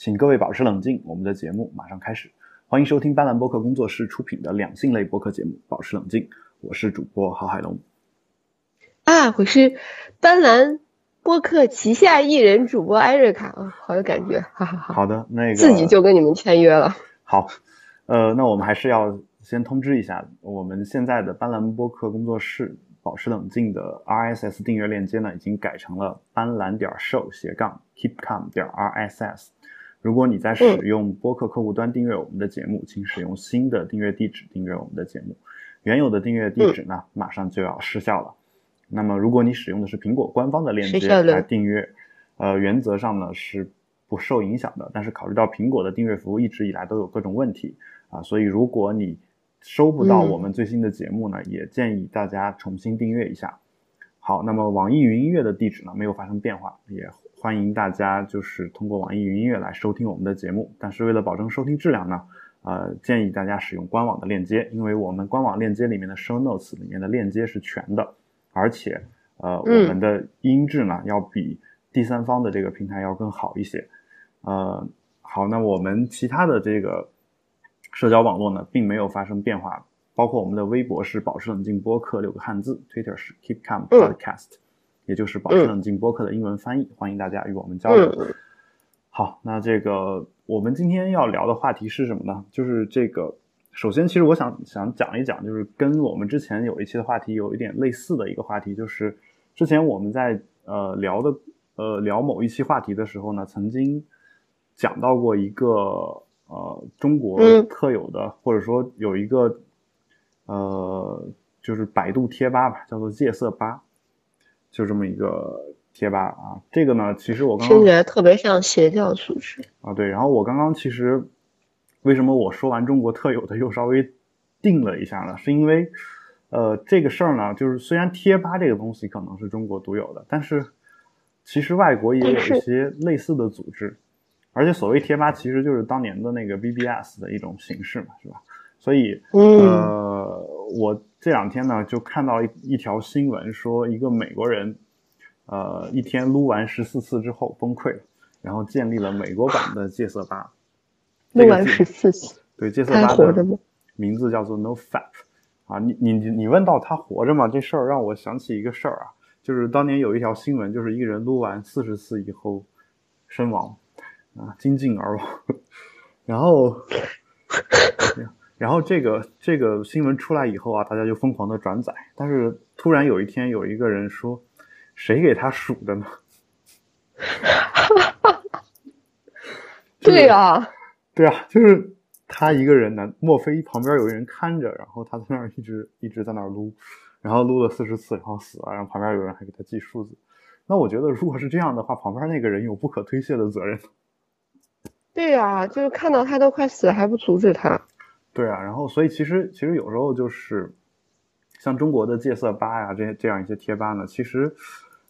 请各位保持冷静，我们的节目马上开始。欢迎收听斑斓播客工作室出品的两性类播客节目《保持冷静》，我是主播郝海龙。啊，我是斑斓播客旗下艺人主播艾瑞卡啊，好有感觉，哈哈哈。好的，那个自己就跟你们签约了。好，呃，那我们还是要先通知一下，我们现在的斑斓播客工作室。保持冷静的 RSS 订阅链接呢，已经改成了斑斓点 show 斜杠 keepcalm 点 RSS。如果你在使用播客客户端订阅我们的节目，请使用新的订阅地址订阅我们的节目。原有的订阅地址呢，马上就要失效了。那么，如果你使用的是苹果官方的链接来订阅，呃，原则上呢是不受影响的。但是考虑到苹果的订阅服务一直以来都有各种问题啊，所以如果你收不到我们最新的节目呢，也建议大家重新订阅一下。好，那么网易云音乐的地址呢没有发生变化，也欢迎大家就是通过网易云音乐来收听我们的节目。但是为了保证收听质量呢，呃，建议大家使用官网的链接，因为我们官网链接里面的 show notes 里面的链接是全的，而且呃，我们的音质呢要比第三方的这个平台要更好一些。呃，好，那我们其他的这个。社交网络呢，并没有发生变化，包括我们的微博是保持冷静播客六个汉字，Twitter 是 Keep Calm Podcast，也就是保持冷静播客的英文翻译，欢迎大家与我们交流。好，那这个我们今天要聊的话题是什么呢？就是这个，首先，其实我想想讲一讲，就是跟我们之前有一期的话题有一点类似的一个话题，就是之前我们在呃聊的呃聊某一期话题的时候呢，曾经讲到过一个。呃，中国特有的，或者说有一个，呃，就是百度贴吧吧，叫做戒色吧，就这么一个贴吧啊。这个呢，其实我刚听起来特别像邪教组织啊。对，然后我刚刚其实为什么我说完中国特有的又稍微定了一下呢？是因为呃，这个事儿呢，就是虽然贴吧这个东西可能是中国独有的，但是其实外国也有一些类似的组织。而且所谓贴吧，其实就是当年的那个 BBS 的一种形式嘛，是吧？所以，呃，我这两天呢就看到一一条新闻，说一个美国人，呃，一天撸完十四次之后崩溃了，然后建立了美国版的戒色吧。撸完十四次，对，戒色吧的名字叫做 No Fap。啊，你你你问到他活着吗？这事儿让我想起一个事儿啊，就是当年有一条新闻，就是一个人撸完四十次以后身亡。啊，精尽而亡。然后，然后这个这个新闻出来以后啊，大家就疯狂的转载。但是突然有一天，有一个人说：“谁给他数的呢？” 对呀，对啊，就是他一个人呢。莫非旁边有人看着，然后他在那儿一直一直在那儿撸，然后撸了四十次，然后死了，然后旁边有人还给他记数字。那我觉得，如果是这样的话，旁边那个人有不可推卸的责任。对呀，就是看到他都快死了还不阻止他。对啊，然后所以其实其实有时候就是像中国的戒色吧呀，这些这样一些贴吧呢，其实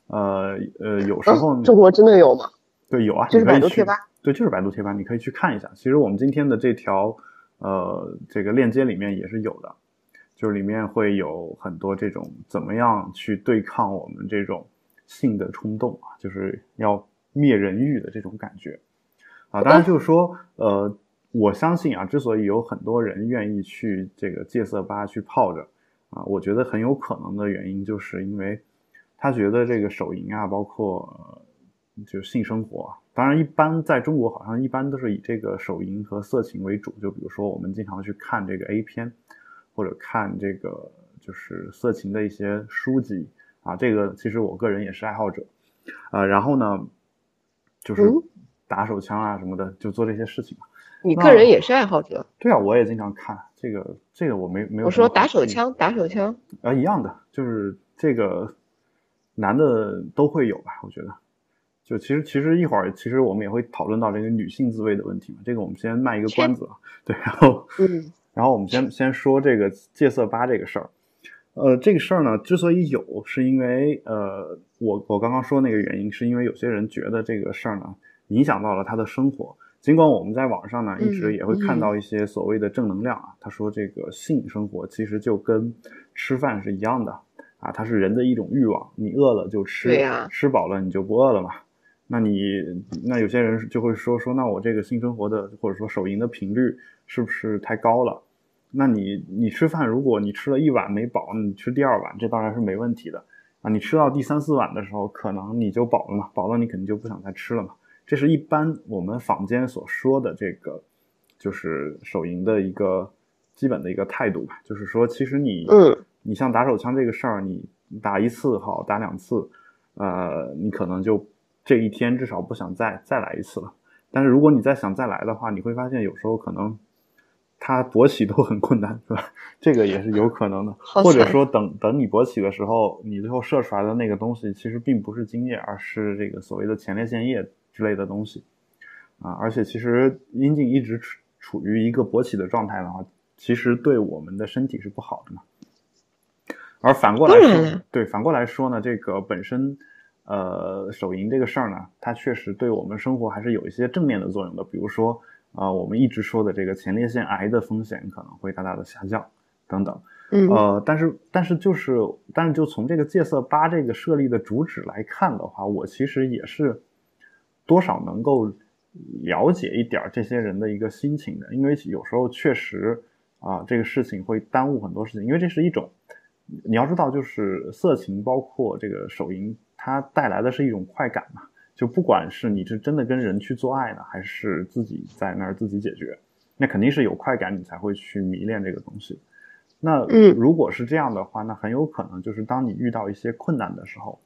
呃呃有时候中国真的有吗？对，有啊，就是百度贴吧。对，就是百度贴吧，你可以去看一下。其实我们今天的这条呃这个链接里面也是有的，就是里面会有很多这种怎么样去对抗我们这种性的冲动啊，就是要灭人欲的这种感觉。啊，当然就是说，呃，我相信啊，之所以有很多人愿意去这个戒色吧去泡着，啊，我觉得很有可能的原因就是因为他觉得这个手淫啊，包括就性生活，当然一般在中国好像一般都是以这个手淫和色情为主，就比如说我们经常去看这个 A 片，或者看这个就是色情的一些书籍啊，这个其实我个人也是爱好者，啊，然后呢，就是。打手枪啊什么的，就做这些事情嘛。你个人也是爱好者？对啊，我也经常看这个，这个我没没有。我说打手枪，打手枪啊，一样的，就是这个男的都会有吧？我觉得，就其实其实一会儿其实我们也会讨论到这个女性自慰的问题嘛。这个我们先卖一个关子啊。对，然后嗯，然后我们先先说这个戒色吧这个事儿。呃，这个事儿呢，之所以有，是因为呃，我我刚刚说那个原因，是因为有些人觉得这个事儿呢。影响到了他的生活。尽管我们在网上呢，一直也会看到一些所谓的正能量啊。他说这个性生活其实就跟吃饭是一样的啊，它是人的一种欲望。你饿了就吃，吃饱了你就不饿了嘛。那你那有些人就会说说，那我这个性生活的或者说手淫的频率是不是太高了？那你你吃饭，如果你吃了一碗没饱，你吃第二碗，这当然是没问题的啊。你吃到第三四碗的时候，可能你就饱了嘛，饱了你肯定就不想再吃了嘛。这是一般我们坊间所说的这个，就是手淫的一个基本的一个态度吧。就是说，其实你嗯，你像打手枪这个事儿，你打一次好，打两次，呃，你可能就。这一天至少不想再再来一次了，但是如果你再想再来的话，你会发现有时候可能它勃起都很困难，是吧？这个也是有可能的，或者说等等你勃起的时候，你最后射出来的那个东西其实并不是精液，而是这个所谓的前列腺液之类的东西啊。而且其实阴茎一直处处于一个勃起的状态的话，其实对我们的身体是不好的嘛。而反过来说，对反过来说呢，这个本身。呃，手淫这个事儿呢，它确实对我们生活还是有一些正面的作用的。比如说，呃，我们一直说的这个前列腺癌的风险可能会大大的下降，等等。嗯。呃，但是，但是就是，但是就从这个戒色吧这个设立的主旨来看的话，我其实也是多少能够了解一点这些人的一个心情的，因为有时候确实啊，这个事情会耽误很多事情，因为这是一种你要知道，就是色情包括这个手淫。它带来的是一种快感嘛？就不管是你是真的跟人去做爱呢，还是自己在那儿自己解决，那肯定是有快感，你才会去迷恋这个东西。那如果是这样的话，那很有可能就是当你遇到一些困难的时候，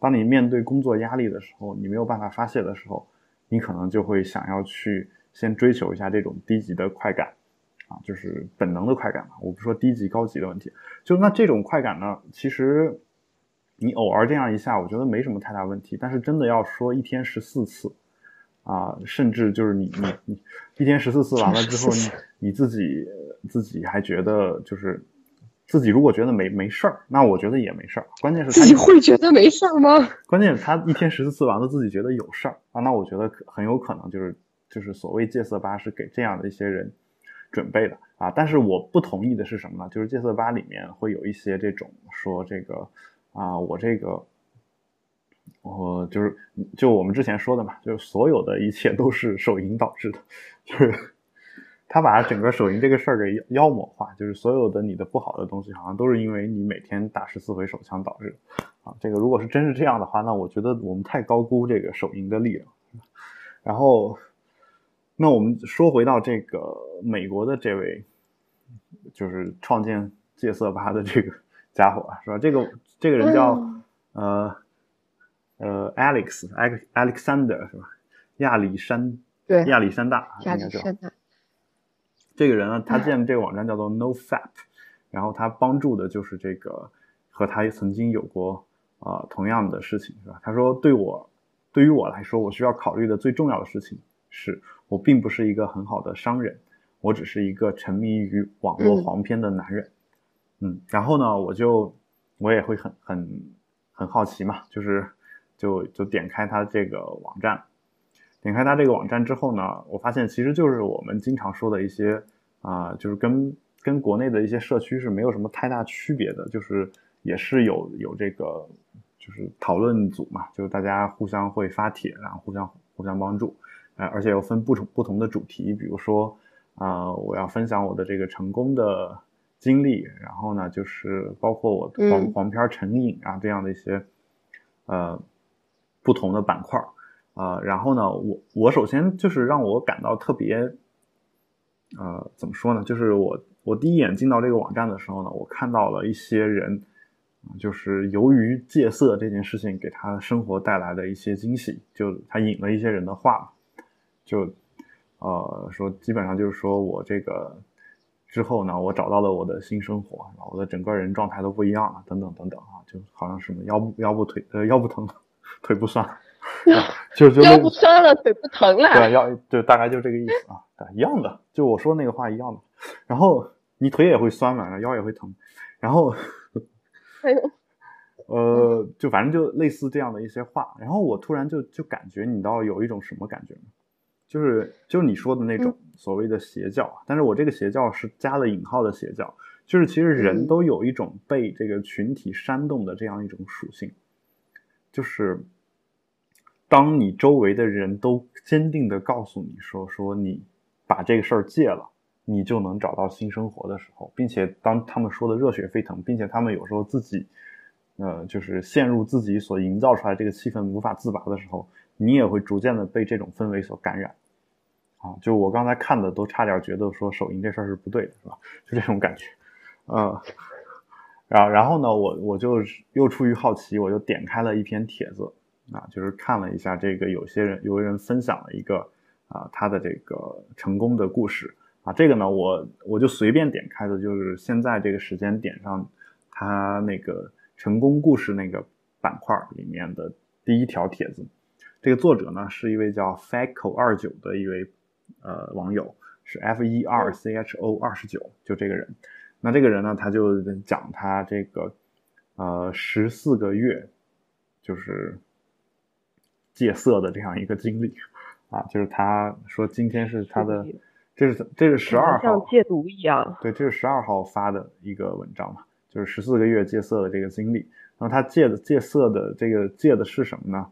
当你面对工作压力的时候，你没有办法发泄的时候，你可能就会想要去先追求一下这种低级的快感啊，就是本能的快感嘛。我不说低级高级的问题，就那这种快感呢，其实。你偶尔这样一下，我觉得没什么太大问题。但是真的要说一天十四次，啊，甚至就是你你你一天十四次完了之后，你你自己自己还觉得就是自己如果觉得没没事儿，那我觉得也没事儿。关键是自己会觉得没事儿吗？关键是他一天十四次完了，自己觉得有事儿啊，那我觉得很有可能就是就是所谓戒色吧是给这样的一些人准备的啊。但是我不同意的是什么呢？就是戒色吧里面会有一些这种说这个。啊，我这个，我就是就我们之前说的嘛，就是所有的一切都是手淫导致的，就是他把整个手淫这个事儿给妖魔化，就是所有的你的不好的东西，好像都是因为你每天打十四回手枪导致的。啊，这个如果是真是这样的话，那我觉得我们太高估这个手淫的力量。然后，那我们说回到这个美国的这位，就是创建戒色吧的这个家伙是吧？这个。这个人叫呃呃 Alex Alexander 是吧？亚历山对亚历山大亚历山大。这个人呢，他建的这个网站叫做 NoFap，然后他帮助的就是这个和他曾经有过啊同样的事情是吧？他说对我对于我来说，我需要考虑的最重要的事情是我并不是一个很好的商人，我只是一个沉迷于网络黄片的男人。嗯，然后呢，我就。我也会很很很好奇嘛，就是就就点开他这个网站，点开它这个网站之后呢，我发现其实就是我们经常说的一些啊，就是跟跟国内的一些社区是没有什么太大区别的，就是也是有有这个就是讨论组嘛，就是大家互相会发帖，然后互相互相帮助，呃，而且又分不同不同的主题，比如说啊，我要分享我的这个成功的。经历，然后呢，就是包括我黄黄片成瘾啊这样的一些呃不同的板块啊，然后呢，我我首先就是让我感到特别呃怎么说呢？就是我我第一眼进到这个网站的时候呢，我看到了一些人，就是由于戒色这件事情给他生活带来的一些惊喜，就他引了一些人的话，就呃说基本上就是说我这个。之后呢，我找到了我的新生活，我的整个人状态都不一样了，等等等等啊，就好像什么腰部腰部腿呃腰不疼，腿不酸，就就腰不酸了，腿不疼了，对，腰就大概就这个意思啊，一样的，就我说那个话一样的。然后你腿也会酸嘛，腰也会疼，然后还有呃，就反正就类似这样的一些话。然后我突然就就感觉，你知道有一种什么感觉吗？就是就是你说的那种所谓的邪教，但是我这个邪教是加了引号的邪教，就是其实人都有一种被这个群体煽动的这样一种属性，就是当你周围的人都坚定的告诉你说说你把这个事儿戒了，你就能找到新生活的时候，并且当他们说的热血沸腾，并且他们有时候自己，呃，就是陷入自己所营造出来这个气氛无法自拔的时候，你也会逐渐的被这种氛围所感染。啊，就我刚才看的都差点觉得说手淫这事儿是不对的，是吧？就这种感觉，呃，然然后呢，我我就又出于好奇，我就点开了一篇帖子。啊，就是看了一下这个，有些人有人分享了一个啊，他的这个成功的故事啊，这个呢，我我就随便点开的，就是现在这个时间点上，他那个成功故事那个板块里面的第一条帖子，这个作者呢是一位叫 Faco 二九的一位呃网友，是 F E R C H O 二十九，就这个人，那这个人呢，他就讲他这个呃十四个月，就是。戒色的这样一个经历，啊，就是他说今天是他的，这是这是十二号，像戒毒一样，对，这是十二号发的一个文章嘛，就是十四个月戒色的这个经历。然后他戒的戒色的这个戒的是什么呢？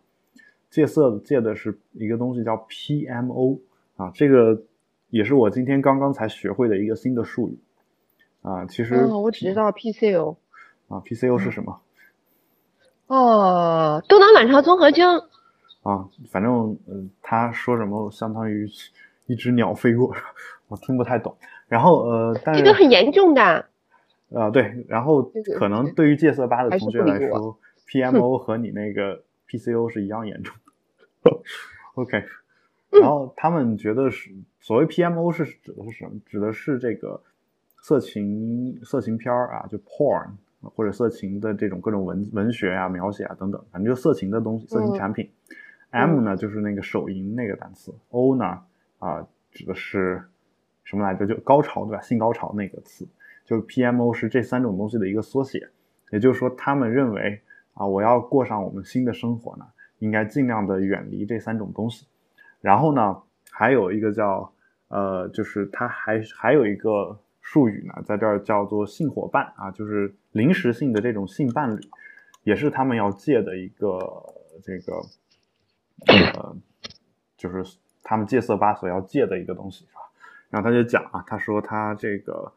戒色戒的是一个东西叫 PMO 啊，这个也是我今天刚刚才学会的一个新的术语啊。其实我只知道 PCO 啊，PCO 是什么？哦，多囊卵巢综合征。啊，反正嗯，他说什么相当于一只鸟飞过，我听不太懂。然后呃，但是这个很严重的。啊，对，然后可能对于戒色吧的同学来说，PMO 和你那个 PCO 是一样严重的。OK，然后他们觉得是所谓 PMO 是指的是什么？指的是这个色情色情片儿啊，就 porn 或者色情的这种各种文文学啊、描写啊等等，反正就色情的东西、色情产品。M 呢，就是那个手淫那个单词；O 呢，啊，指的是什么来着？就高潮，对吧？性高潮那个词，就是 PMO 是这三种东西的一个缩写。也就是说，他们认为啊，我要过上我们新的生活呢，应该尽量的远离这三种东西。然后呢，还有一个叫呃，就是它还还有一个术语呢，在这儿叫做性伙伴啊，就是临时性的这种性伴侣，也是他们要戒的一个这个。呃，就是他们戒色吧所要戒的一个东西，是吧？然后他就讲啊，他说他这个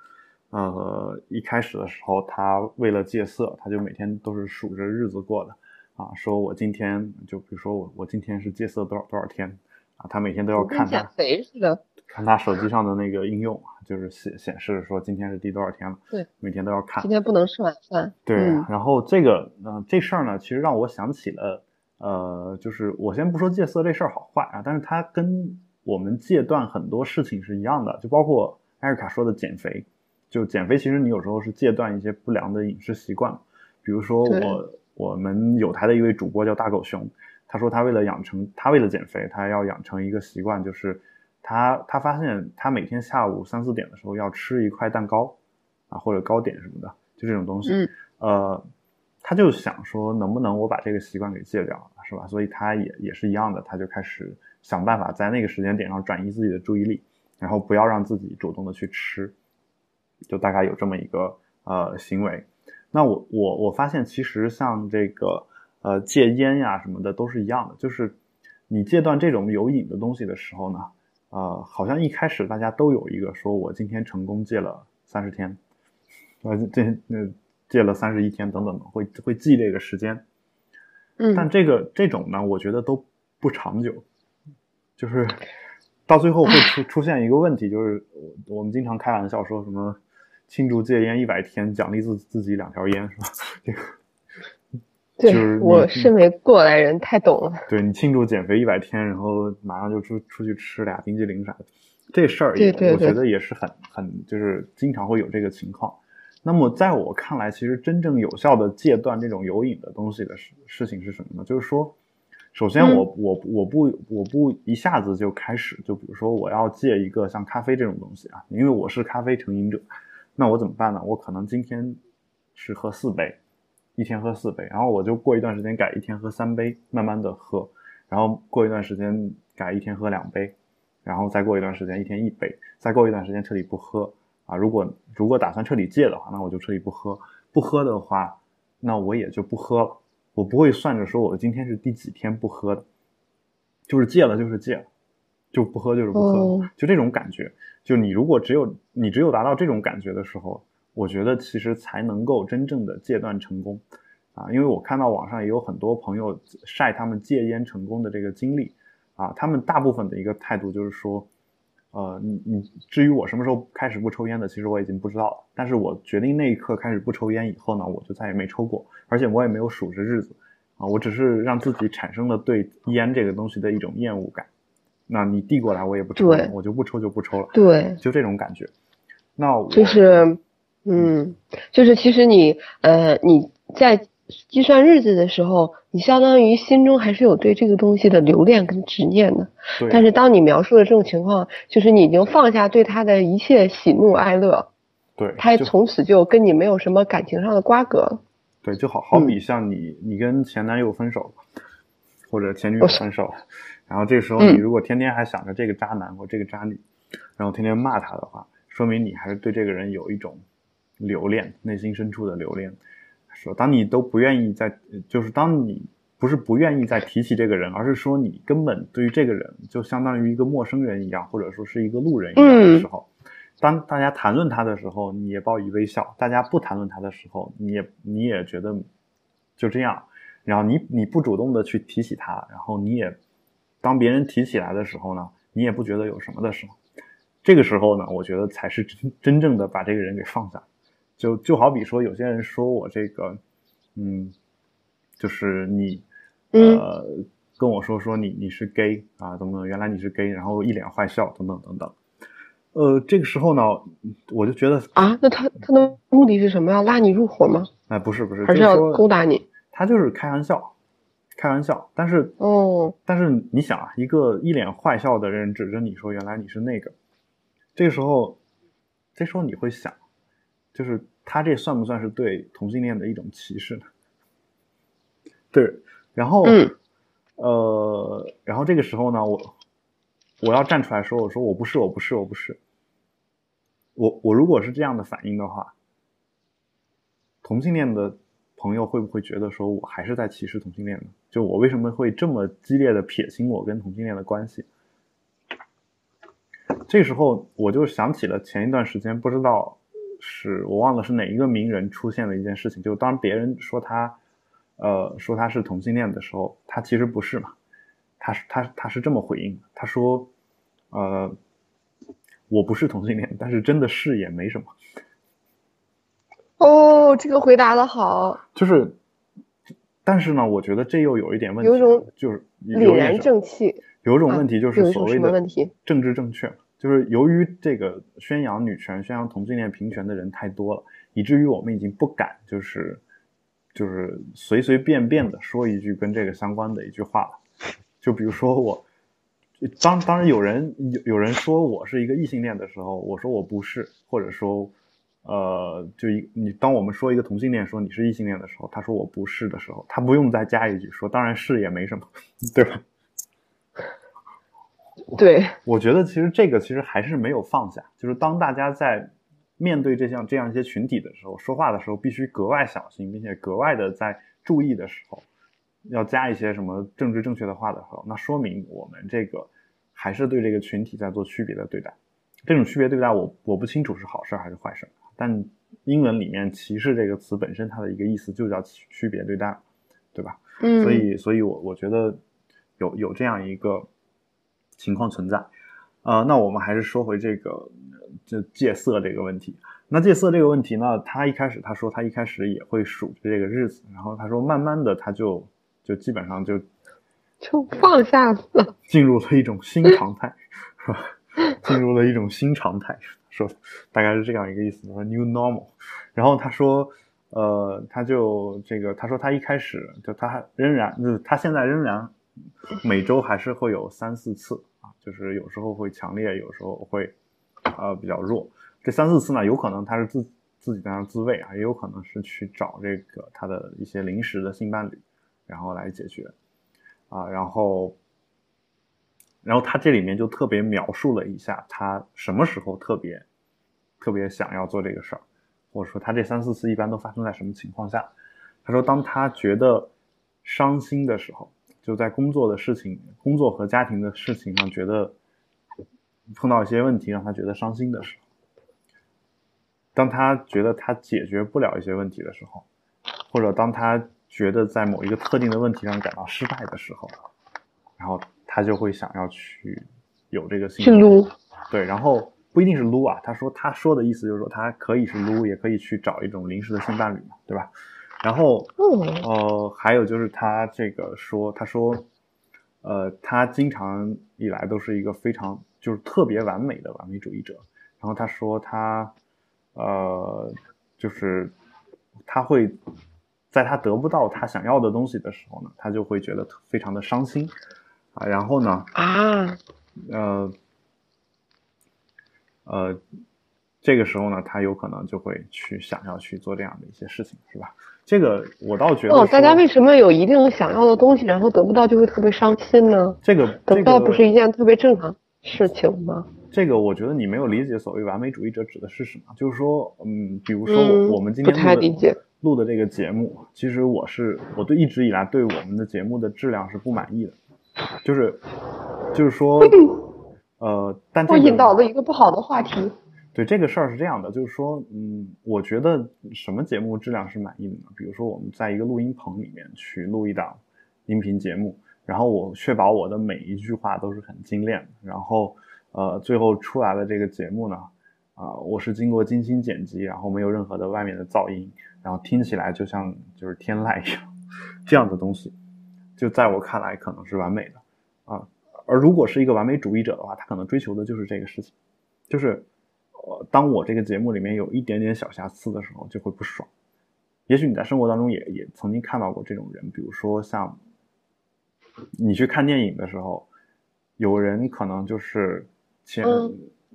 呃一开始的时候，他为了戒色，他就每天都是数着日子过的啊。说我今天就比如说我我今天是戒色多少多少天啊，他每天都要看他减肥似的，看他手机上的那个应用啊，就是显显示说今天是第多少天了。对，每天都要看。今天不能吃晚饭。对，然后这个嗯这事儿呢，其实让我想起了。呃，就是我先不说戒色这事儿好坏啊，但是它跟我们戒断很多事情是一样的，就包括艾瑞卡说的减肥，就减肥其实你有时候是戒断一些不良的饮食习惯，比如说我我们有台的一位主播叫大狗熊，他说他为了养成他为了减肥，他要养成一个习惯，就是他他发现他每天下午三四点的时候要吃一块蛋糕啊或者糕点什么的，就这种东西，呃。他就想说，能不能我把这个习惯给戒掉，是吧？所以他也也是一样的，他就开始想办法在那个时间点上转移自己的注意力，然后不要让自己主动的去吃，就大概有这么一个呃行为。那我我我发现，其实像这个呃戒烟呀什么的都是一样的，就是你戒断这种有瘾的东西的时候呢，呃，好像一开始大家都有一个说我今天成功戒了三十天，呃这那。戒了三十一天，等等的，会会记这个时间，嗯，但这个这种呢，我觉得都不长久，就是到最后会出 出现一个问题，就是我我们经常开玩笑说什么庆祝戒烟一百天，奖励自自己两条烟，是吧？这个，对我身为过来人太懂了。对你庆祝减肥一百天，然后马上就出出去吃俩冰激凌啥的，这事儿也我觉得也是很很就是经常会有这个情况。那么，在我看来，其实真正有效的戒断这种有瘾的东西的事事情是什么呢？就是说，首先我我我不我不一下子就开始，就比如说我要戒一个像咖啡这种东西啊，因为我是咖啡成瘾者，那我怎么办呢？我可能今天是喝四杯，一天喝四杯，然后我就过一段时间改一天喝三杯，慢慢的喝，然后过一段时间改一天喝两杯，然后再过一段时间一天一杯，再过一段时间彻底不喝。啊，如果如果打算彻底戒的话，那我就彻底不喝。不喝的话，那我也就不喝了。我不会算着说我今天是第几天不喝的，就是戒了就是戒了，就不喝就是不喝，哦就这种感觉。就你如果只有你只有达到这种感觉的时候，我觉得其实才能够真正的戒断成功啊。因为我看到网上也有很多朋友晒他们戒烟成功的这个经历啊，他们大部分的一个态度就是说，呃，你你至于我什么时候开始不抽烟的，其实我已经不知道了。但是我决定那一刻开始不抽烟以后呢，我就再也没抽过，而且我也没有数着日子啊，我只是让自己产生了对烟这个东西的一种厌恶感。那你递过来我也不抽了，我就不抽就不抽了，对，就这种感觉。那我就是，嗯，就是其实你呃你在计算日子的时候，你相当于心中还是有对这个东西的留恋跟执念的。对，但是当你描述的这种情况，就是你已经放下对他的一切喜怒哀乐，对，就他从此就跟你没有什么感情上的瓜葛了。对，就好好嗯比像你，你跟前男友分手，或者前女友分手，然后这个时候嗯你如果天天还想着这个渣男或这个渣女，然后天天骂他的话，说明你还是对这个人有一种留恋，内心深处的留恋。说当你都不愿意再，就是当你不是不愿意再提起这个人，而是说你根本对于这个人就相当于一个陌生人一样，或者说是一个路人一样的时候，当大家谈论他的时候，你也报以微笑；大家不谈论他的时候，你也你也觉得就这样。然后你你不主动的去提起他，然后你也当别人提起来的时候呢，你也不觉得有什么的时候，这个时候呢，我觉得才是真真正的把这个人给放下。就就好比说，有些人说我这个，嗯，就是你嗯呃跟我说说你你是 gay 啊，怎么怎么，原来你是 gay，然后一脸坏笑等等等等。呃，这个时候呢，我就觉得，啊，那他他的目的是什么？要拉你入伙吗？哎，不是不是，还就是要勾搭你？他就是开玩笑，开玩笑。但是哦，但是你想啊，一个一脸坏笑的人指着你说原来你是那个，这个时候，这时候你会想，就是他这算不算是对同性恋的一种歧视呢？对，然后，嗯呃，然后这个时候呢，我我要站出来说，我说我不是，我不是，我不是。我我如果是这样的反应的话，同性恋的朋友会不会觉得说我还是在歧视同性恋呢？就我为什么会这么激烈的撇清我跟同性恋的关系？这时候我就想起了前一段时间，不知道是我忘了是哪一个名人出现了一件事情，就当别人说他，呃，说他是同性恋的时候，他其实不是嘛，他是他他是这么回应的，他说，呃，我不是同性恋，但是真的是也没什么。哦，这个回答的好，就是，但是呢，我觉得这又有一点问题，有种就是有凛然正气。有一种啊问题，就是所谓的问题政治正确，就是由于这个宣扬女权、宣扬同性恋平权的人太多了，以至于我们已经不敢就是就是随随便便的说一句跟这个相关的一句话了。就比如说我，当当然有人有有人说我是一个异性恋的时候，我说我不是，或者说。呃，就一你当我们说一个同性恋说你是异性恋的时候，他说我不是的时候，他不用再加一句说当然是也没什么，对吧？对，我觉得其实这个其实还是没有放下，就是当大家在面对这项这样一些群体的时候，说话的时候必须格外小心，并且格外的在注意的时候，要加一些什么政治正确的话的时候，那说明我们这个还是对这个群体在做区别的对待。这种区别对待我我不清楚是好事还是坏事，但英文里面歧视这个词本身它的一个意思就叫区区别对待，对吧？嗯，所以，所以我我觉得有有这样一个情况存在。呃，那我们还是说回这个这戒色这个问题。那戒色这个问题呢，他一开始他说他一开始也会数着这个日子，然后他说慢慢的他就就基本上就就放下了。进入了一种新常态，是吧？进入了一种新常态，说大概是这样一个意思，说 new normal。然后他说，呃，他就这个，他说他一开始就他还仍然就是他现在仍然每周还是会有三四次啊，就是有时候会强烈，有时候会呃比较弱。这三四次呢，有可能他是自自己在那自慰啊，也有可能是去找这个他的一些临时的性伴侣，然后来解决啊，然后。然后他这里面就特别描述了一下他什么时候特别特别想要做这个事儿，或者说他这三四次一般都发生在什么情况下。他说，当他觉得伤心的时候，就就在工作的事情、工作和家庭的事情上，觉得碰到一些问题让他觉得伤心的时候，当他觉得他解决不了一些问题的时候，或者当他觉得在某一个特定的问题上感到失败的时候，然后他就会想要去有这个心去撸，对，然后不一定是撸啊，他说他说的意思就是说他可以是撸，也可以去找一种临时的性伴侣嘛，对吧？然后，呃，还有就是他这个说，他说，呃，他经常以来都是一个非常就是特别完美的完美主义者。然后他说他，呃，就是他会在他得不到他想要的东西的时候呢，他就会觉得非常的伤心啊。然后呢，啊，呃，呃，这个时候呢，他有可能就会去想要去做这样的一些事情，是吧？这个我倒觉得哦，大家为什么有一定想要的东西，然后得不到就会特别伤心呢？这个得不到不是一件特别正常事情吗？这个我觉得你没有理解所谓完美主义者指的是什么。就是说，嗯，比如说我我们今天录的这个节目，其实我是我对一直以来对我们的节目的质量是不满意的，就是就是说，呃，但我引导了一个不好的话题。对这个事儿是这样的，就是说，嗯，我觉得什么节目质量是满意的呢？比如说我们在一个录音棚里面去录一档音频节目，然后我确保我的每一句话都是很精炼的，然后呃，最后出来的这个节目呢，啊，我是经过精心剪辑，然后没有任何的外面的噪音，然后听起来就像就是天籁一样，这样的东西，就在我看来可能是完美的啊。而如果是一个完美主义者的话，他可能追求的就是这个事情，就是。呃，当我这个节目里面有一点点小瑕疵的时候，就会不爽。也许你在生活当中也也曾经看到过这种人，比如说像你去看电影的时候，有人可能就是前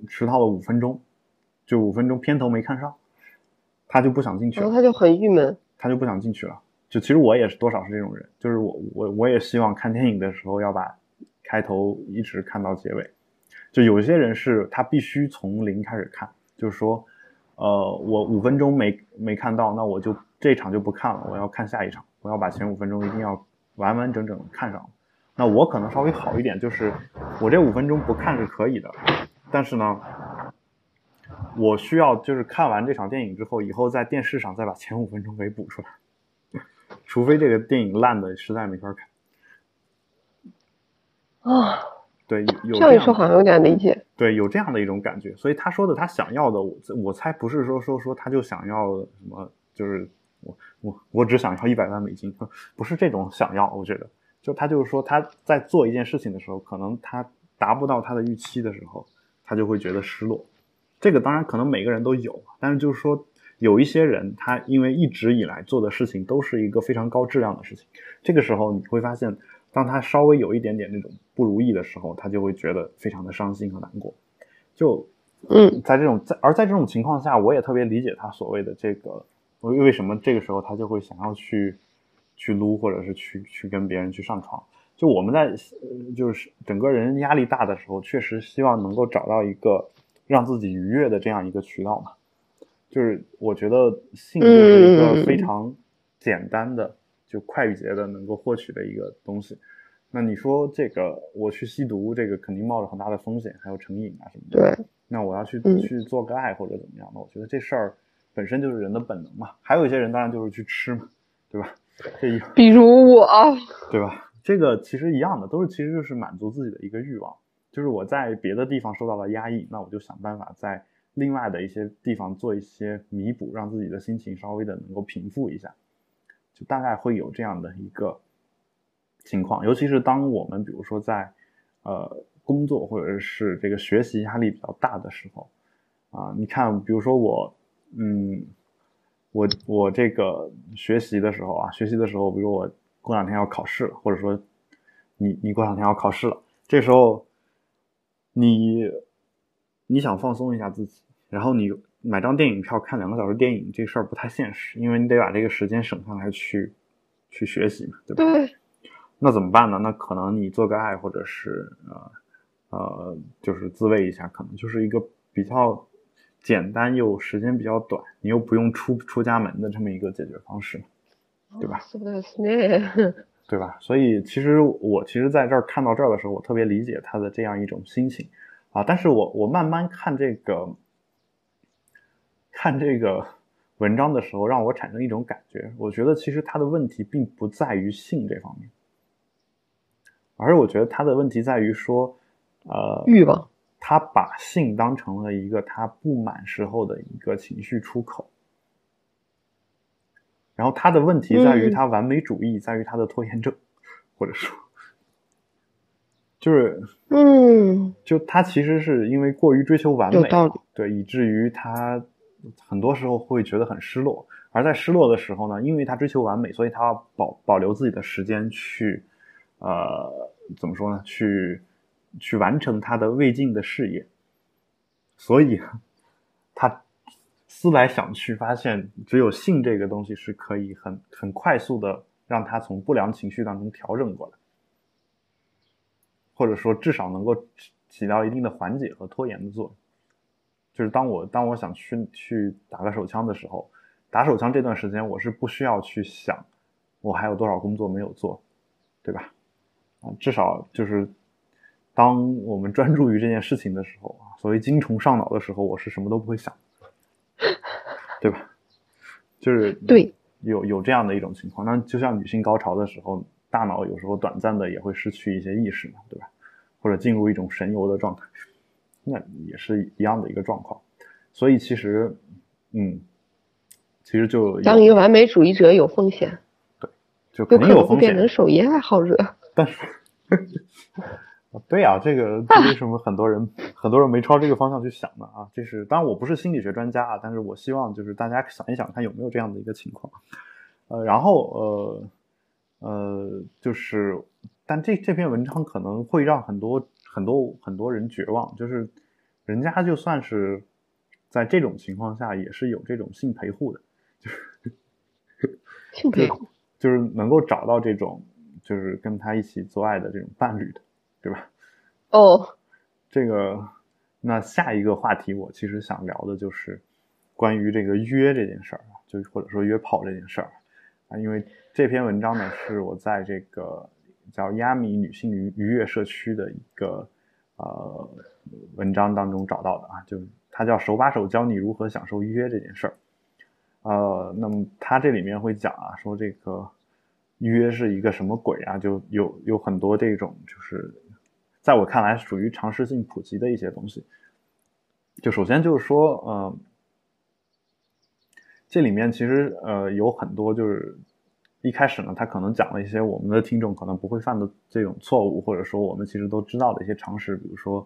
迟到了五分钟，就五分钟片头没看上，他就不想进去了，他就很郁闷，他就不想进去了。就其实我也是多少是这种人，就是我我我也希望看电影的时候要把开头一直看到结尾。就有些人是他必须从零开始看，就是说，呃，我五分钟没没看到，那我就这场就不看了，我要看下一场，我要把前五分钟一定要完完整整看上。那我可能稍微好一点，就是我这五分钟不看是可以的，但是呢，我需要就是看完这场电影之后，以后在电视上再把前五分钟给补出来，除非这个电影烂的实在没法看。啊。对，有这样一说好像有点理解。对，有这样的一种感觉，所以他说的他想要的，我我猜不是说说说他就想要什么，就是我我我只想要一百万美金，不是这种想要。我觉得，就他就是说他在做一件事情的时候，可能他达不到他的预期的时候，他就会觉得失落。这个当然可能每个人都有，但是就是说有一些人，他因为一直以来做的事情都是一个非常高质量的事情，这个时候你会发现。当他稍微有一点点那种不如意的时候，他就会觉得非常的伤心和难过。就，嗯，在这种在而在这种情况下，我也特别理解他所谓的这个，为为什么这个时候他就会想要去去撸，或者是去去跟别人去上床。就我们在就是整个人压力大的时候，确实希望能够找到一个让自己愉悦的这样一个渠道嘛。就是我觉得性就是一个非常简单的。就快捷的能够获取的一个东西，那你说这个我去吸毒，这个肯定冒着很大的风险，还有成瘾啊什么的。对，那我要去去做个爱或者怎么样的，我觉得这事儿本身就是人的本能嘛。还有一些人当然就是去吃嘛，对吧？这一比如我，对吧？这个其实一样的，都是其实就是满足自己的一个欲望。就是我在别的地方受到了压抑，那我就想办法在另外的一些地方做一些弥补，让自己的心情稍微的能够平复一下。就大概会有这样的一个情况，尤其是当我们比如说在呃工作或者是这个学习压力比较大的时候啊，你看，比如说我，嗯，我我这个学习的时候啊，学习的时候，比如我过两天要考试了，或者说你你过两天要考试了，这时候你你想放松一下自己，然后你。买张电影票看两个小时电影这事儿不太现实，因为你得把这个时间省下来去去学习嘛，对吧？对。那怎么办呢？那可能你做个爱，或者是呃呃，就是自慰一下，可能就是一个比较简单又时间比较短，你又不用出出家门的这么一个解决方式，对吧？对吧？所以其实我其实在这儿看到这儿的时候，我特别理解他的这样一种心情啊。但是我我慢慢看这个看这个文章的时候，让我产生一种感觉，我觉得其实他的问题并不在于性这方面，而是我觉得他的问题在于说，呃，欲望。他把性当成了一个他不满时候的一个情绪出口，然后他的问题在于他完美主义，在于他的拖延症，或者说，就是嗯，就他其实是因为过于追求完美，对，以至于他很多时候会觉得很失落，而在失落的时候呢，因为他追求完美，所以他要保保留自己的时间去，呃，怎么说呢？去。去完成他的未尽的事业，所以他思来想去，发现只有性这个东西是可以很很快速的让他从不良情绪当中调整过来，或者说至少能够起到一定的缓解和拖延的作用。就是当我当我想去去打个手枪的时候，打手枪这段时间我是不需要去想我还有多少工作没有做，对吧？啊，至少就是。当我们专注于这件事情的时候啊，所谓精虫上脑的时候，我是什么都不会想，对吧？就是对，有有这样的一种情况。那就像女性高潮的时候，大脑有时候短暂的也会失去一些意识嘛，对吧？或者进入一种神游的状态，那也是一样的一个状况。所以其实，嗯，其实就当一个完美主义者有风险，对，就肯定有风险，变成手艺爱好者，但是。对呀，这个 为什么很多人很多人没朝这个方向去想呢？啊，这是当然我不是心理学专家啊，但是我希望就是大家想一想，看有没有这样的一个情况。呃，然后呃呃，就是但这这篇文章可能会让很多很多很多人绝望，就是人家就算是在这种情况下，也是有这种性陪护的，就是性陪护，就是能够找到这种就是跟他一起做爱的这种伴侣的。对吧？哦，这个，那下一个话题我其实想聊的就是关于这个约这件事儿啊，就或者说约炮这件事儿啊，因为这篇文章呢是我在这个叫亚米女性愉愉悦社区的一个呃文章当中找到的啊，就它叫手把手教你如何享受约这件事儿，呃，那么它这里面会讲啊，说这个约是一个什么鬼啊，就有有很多这种就是。在我看来，属于常识性普及的一些东西。就首先就是说，呃，这里面其实呃有很多就是一开始呢，他可能讲了一些我们的听众可能不会犯的这种错误，或者说我们其实都知道的一些常识，比如说，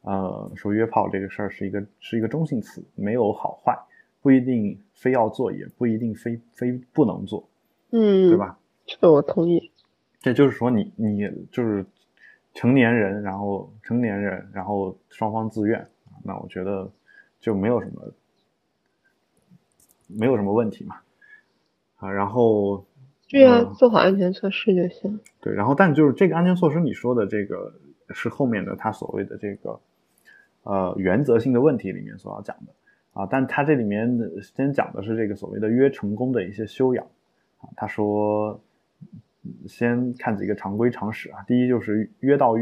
呃，说约炮这个事儿是一个是一个中性词，没有好坏，不一定非要做，也不一定非非不能做，嗯，对吧？这个我同意。这就是说，你你就是。成年人，然后成年人，然后双方自愿，那我觉得就没有什么没有什么问题嘛，啊，然后对啊，做好安全措施就行。对，然后但就是这个安全措施，你说的这个是后面的他所谓的这个呃原则性的问题里面所要讲的啊，但他这里面先讲的是这个所谓的约成功的一些修养啊，他说。先看几个常规常识啊，第一就是约到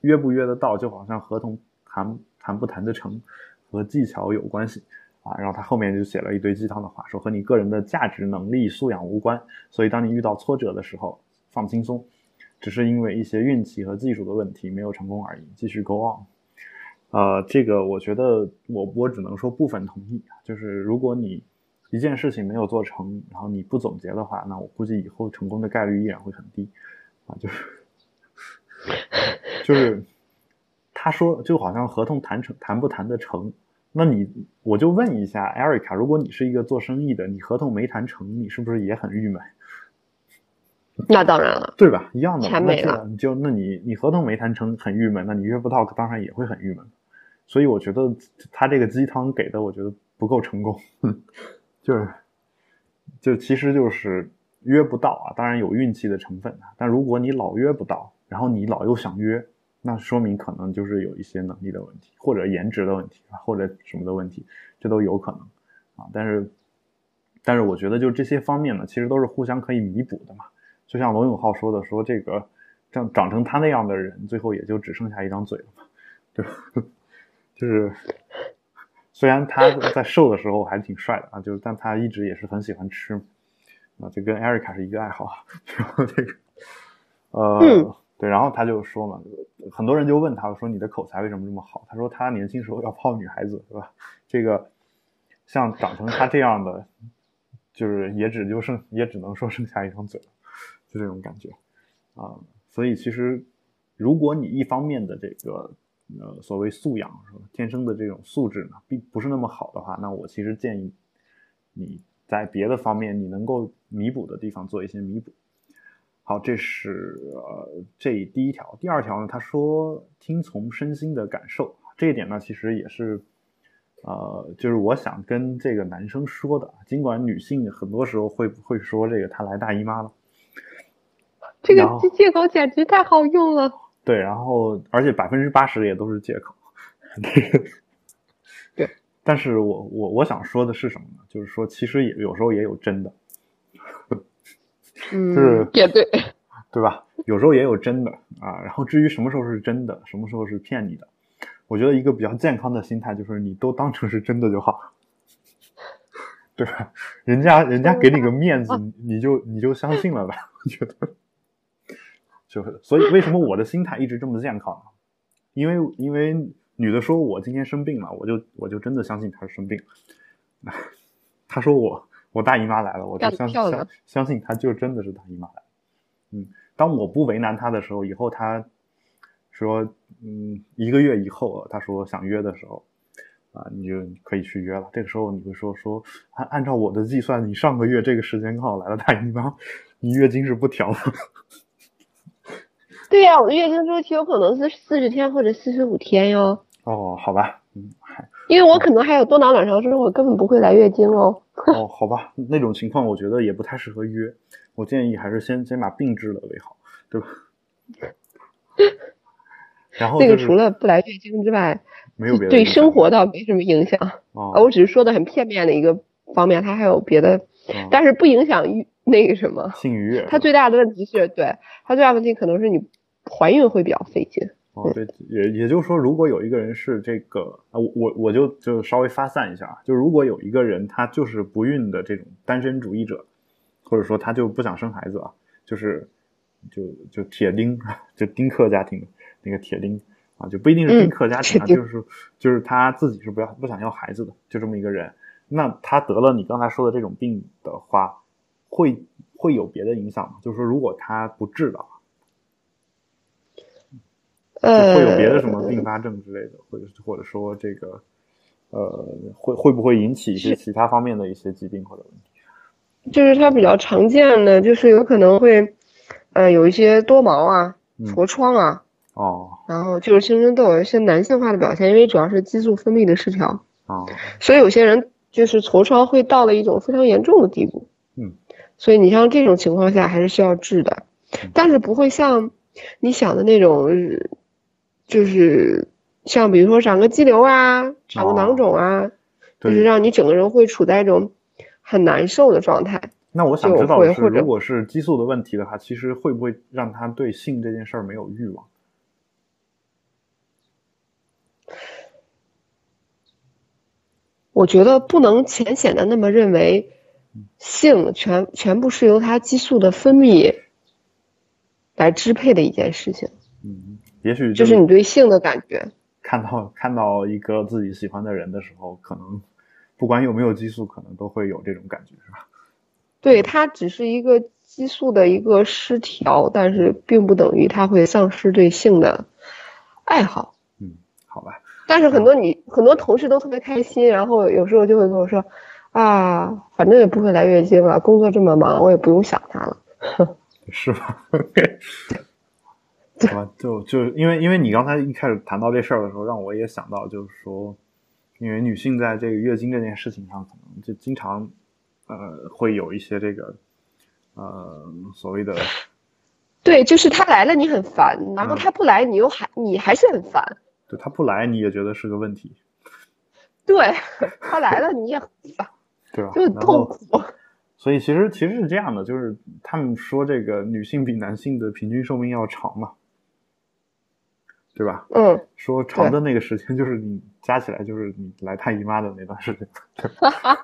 约不约得到，就好像合同谈谈不谈得成和技巧有关系啊。然后他后面就写了一堆鸡汤的话，说和你个人的价值、能力、素养无关。所以当你遇到挫折的时候，放轻松，只是因为一些运气和技术的问题没有成功而已，继续 go on。呃，这个我觉得我我只能说部分同意，就是如果你。一件事情没有做成，然后你不总结的话，那我估计以后成功的概率依然会很低，啊，就是就是 他说就好像合同谈成谈不谈得成，那你我就问一下 Erica，如果你是一个做生意的，你合同没谈成，你是不是也很郁闷？那当然了，对吧？一样的，钱没了，你就那你你合同没谈成很郁闷，那你约不到当然也会很郁闷，所以我觉得他这个鸡汤给的我觉得不够成功。就是，就其实就是约不到啊，当然有运气的成分啊。但如果你老约不到，然后你老又想约，那说明可能就是有一些能力的问题，或者颜值的问题，或者什么的问题，这都有可能啊。但是，但是我觉得就这些方面呢，其实都是互相可以弥补的嘛。就像罗永浩说的，说这个长长成他那样的人，最后也就只剩下一张嘴了嘛，对吧？就是虽然他在瘦的时候还挺帅的啊，就是但他一直也是很喜欢吃啊，这跟艾瑞卡是一个爱好。然后这个呃，对，然后他就说嘛，很多人就问他说你的口才为什么这么好？他说他年轻时候要泡女孩子，是吧？这个像长成他这样的，就是也只就剩也只能说剩下一张嘴了，就这种感觉啊。所以其实如果你一方面的这个。呃，所谓素养？天生的这种素质呢，并不是那么好的话，那我其实建议你在别的方面你能够弥补的地方做一些弥补。好，这是呃这第一条。第二条呢，他说听从身心的感受，这一点呢，其实也是呃，就是我想跟这个男生说的。尽管女性很多时候会会说这个她来大姨妈了，这个借口简直太好用了。对，然后而且百分之八十也都是借口。对，但是我我我想说的是什么呢？就是说，其实也有时候也有真的，嗯，就是也对，对吧？有时候也有真的啊。然后至于什么时候是真的，什么时候是骗你的，我觉得一个比较健康的心态就是你都当成是真的就好，对吧？人家人家给你个面子，你就你就相信了吧？我觉得。就是，所以为什么我的心态一直这么健康呢？因为因为女的说我今天生病了，我就我就真的相信她是生病。她说我我大姨妈来了，我就相相相信她就真的是大姨妈来。嗯，当我不为难她的时候，以后她说嗯一个月以后，她说想约的时候啊，你就可以去约了。这个时候你会说说按按照我的计算，你上个月这个时间刚好来了大姨妈，你月经是不调的。对呀，我的月经周期有可能是四十天或者四十五天哟。哦，好吧，嗯，因为我可能还有多囊卵巢症，我根本不会来月经哦。哦，好吧，那种情况我觉得也不太适合约。我建议还是先先把病治了为好，对吧？然后那个除了不来月经之外，没有别的对生活倒没什么影响。哦，我只是说的很片面的一个方面，它还有别的，但是不影响于那个什么性愉悦。它最大的问题是对它最大问题可能是你。怀孕会比较费劲哦，对，也也就是说，如果有一个人是这个啊，我我我就就稍微发散一下啊，就如果有一个人他就是不孕的这种单身主义者，或者说他就不想生孩子啊，就是就就铁钉，就丁克家庭那个铁钉啊，就不一定是丁克家庭啊，就是就是他自己是不要不想要孩子的，就这么一个人，那他得了你刚才说的这种病的话，会会有别的影响吗？就是说，如果他不治的话。会有别的什么并发症之类的，或者或者说这个，呃，会会不会引起一些其他方面的一些疾病或者问题？就是它比较常见的，就是有可能会，呃，有一些多毛啊、痤疮啊，哦，然后就是青春痘有一些男性化的表现，因为主要是激素分泌的失调哦，所以有些人就是痤疮会到了一种非常严重的地步，嗯，所以你像这种情况下还是需要治的，但是不会像你想的那种。就是像比如说长个肌瘤啊，长个囊肿啊，就是让你整个人会处在一种很难受的状态。那我想知道是，如果是激素的问题的话，其实会不会让他对性这件事儿没有欲望？我觉得不能浅显的那么认为，性全全部是由他激素的分泌来支配的一件事情。嗯。也许就是你对性的感觉，看到看到一个自己喜欢的人的时候，可能不管有没有激素，可能都会有这种感觉，是吧？对，它只是一个激素的一个失调，但是并不等于他会丧失对性的爱好。嗯，好吧。但是很多女很多同事都特别开心，然后有时候就会跟我说啊，反正也不会来月经了，工作这么忙，我也不用想他了。是吧？好吧，就就因为因为你刚才一开始谈到这事儿的时候，让我也想到，就是说，因为女性在这个月经这件事情上，可能就经常，呃，会有一些这个，呃，所谓的，对，就是她来了你很烦，然后她不来你又还你还是很烦，对，她不来你也觉得是个问题，对，她来了你也很烦，对吧？就很痛苦。所以其实其实是这样的，就是他们说这个女性比男性的平均寿命要长嘛，对吧？嗯，说长的那个时间就是你加起来就是你来大姨妈的那段时间。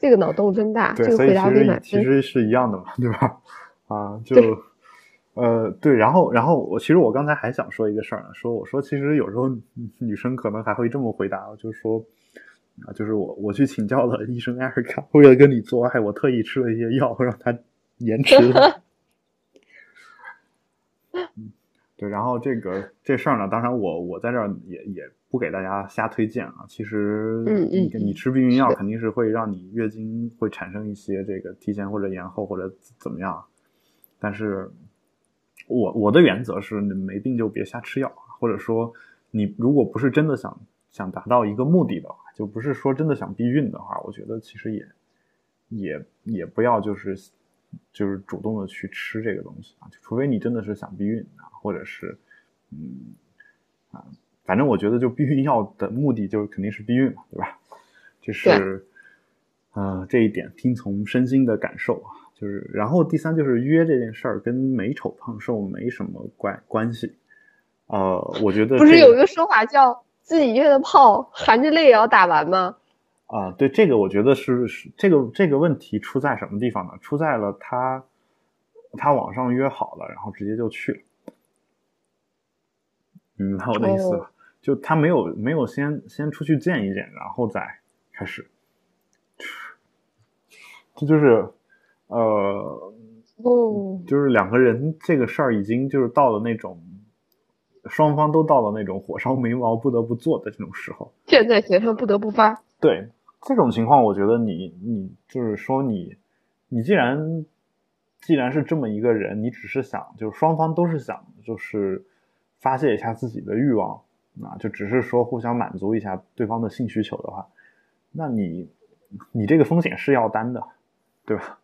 这个脑洞真大，这对，所以个回答其实。其实是一样的嘛，对吧？啊，就呃对，然后然后我其实我刚才还想说一个事儿呢，说我说其实有时候女女生可能还会这么回答，就是说啊，就是我我去请教了医生艾瑞卡，为了跟你做爱，我特意吃了一些药，让他延迟了。嗯对，然后这个这事儿呢，当然我我在这儿也也不给大家瞎推荐啊。其实，嗯嗯你你吃避孕药肯定是会让你月经会产生一些这个提前或者延后或者怎么样，但是我我的原则是，你没病就别瞎吃药，或者说你如果不是真的想想达到一个目的的话，就不是说真的想避孕的话，我觉得其实也也也不要就是就是主动的去吃这个东西啊，就除非你真的是想避孕啊，或者是嗯啊，反正我觉得就避孕药的目的就是肯定是避孕嘛，对吧？就是呃这一点听从身心的感受啊，就是然后第三就是约这件事儿跟美丑胖瘦没什么关关系，呃，我觉得不是有一个说法叫自己约的炮，含着泪也要打完吗？啊，对这个，我觉得是是这个这个问题出在什么地方呢？出在了他他网上约好了，然后直接就去了，你明白我的意思吧？就他没有没有先先出去见一见，然后再开始，这就是呃，哦，就是两个人这个事儿已经就是到了那种双方都到了那种火烧眉毛不得不做的这种时候。箭在弦上不得不发。对这种情况，我觉得你你就是说你你既然既然是这么一个人，你只是想就是双方都是想就是发泄一下自己的欲望啊，就只是说互相满足一下对方的性需求的话，那你你这个风险是要担的，对吧？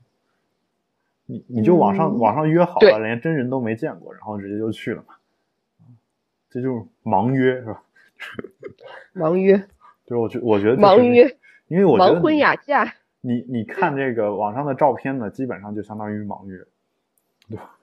你你就网上、嗯网上约好对了，连真人都没见过，然后直接就去了嘛，这就是盲约是吧？盲约，就是我觉我觉得就是盲约，因为我觉得盲婚你哑嫁。你你看这个网上的照片呢，基本上就相当于盲约，对吧？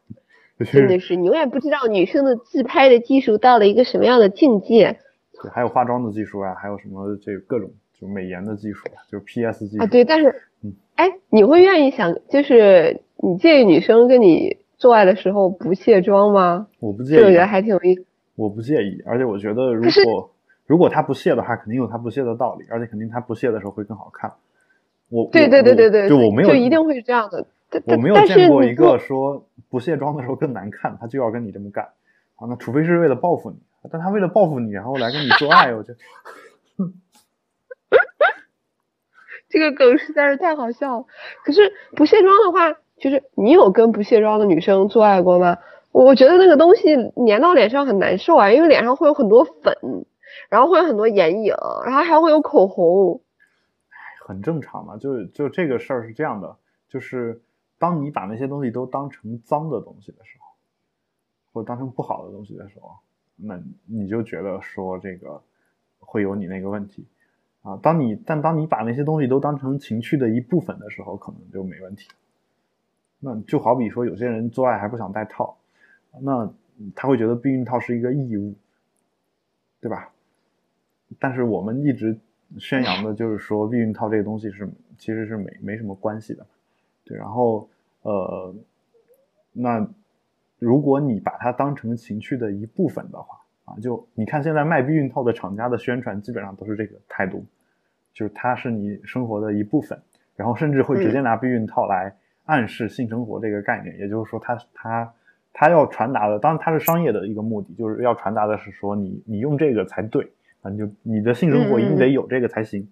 真的是，你永远不知道女生的自拍的技术到了一个什么样的境界对，还有化妆的技术啊，还有什么这各种就美颜的技术，就是 PS 技术啊！对，但是嗯，哎，你会愿意想，就是你介意女生跟你做爱的时候不卸妆吗？我不介意个我觉得，还挺有意思。我不介意，而且我觉得如果如果他不卸的话，肯定有他不卸的道理，而且肯定他不卸的时候会更好看。我对对对对对，就我没有就一定会是这样的。但我没有见过一个说不卸妆的时候更难看，他就要跟你这么干啊，那除非是为了报复你，但他为了报复你，然后来跟你做爱，我觉得 这个梗实在是太好笑了。可是不卸妆的话，就是你有跟不卸妆的女生做爱过吗？我我觉得那个东西粘到脸上很难受啊，因为脸上会有很多粉，然后会有很多眼影，然后还会有口红。很正常嘛。就就这个事儿是这样的，就是当你把那些东西都当成脏的东西的时候，或者当成不好的东西的时候，那你就觉得说这个会有你那个问题啊。当你但当你把那些东西都当成情趣的一部分的时候，可能就没问题。那就好比说，有些人做爱还不想戴套，那他会觉得避孕套是一个义务，对吧？但是我们一直宣扬的就是说，避孕套这个东西是其实是没没什么关系的，对。然后呃，那如果你把它当成情趣的一部分的话啊，就你看现在卖避孕套的厂家的宣传基本上都是这个态度，就是它是你生活的一部分，然后甚至会直接拿避孕套来暗示性生活这个概念，也就是说它它他要传达的，当然它是商业的一个目的，就是要传达的是说你你用这个才对。啊，你就你的性生活一定得有这个才行，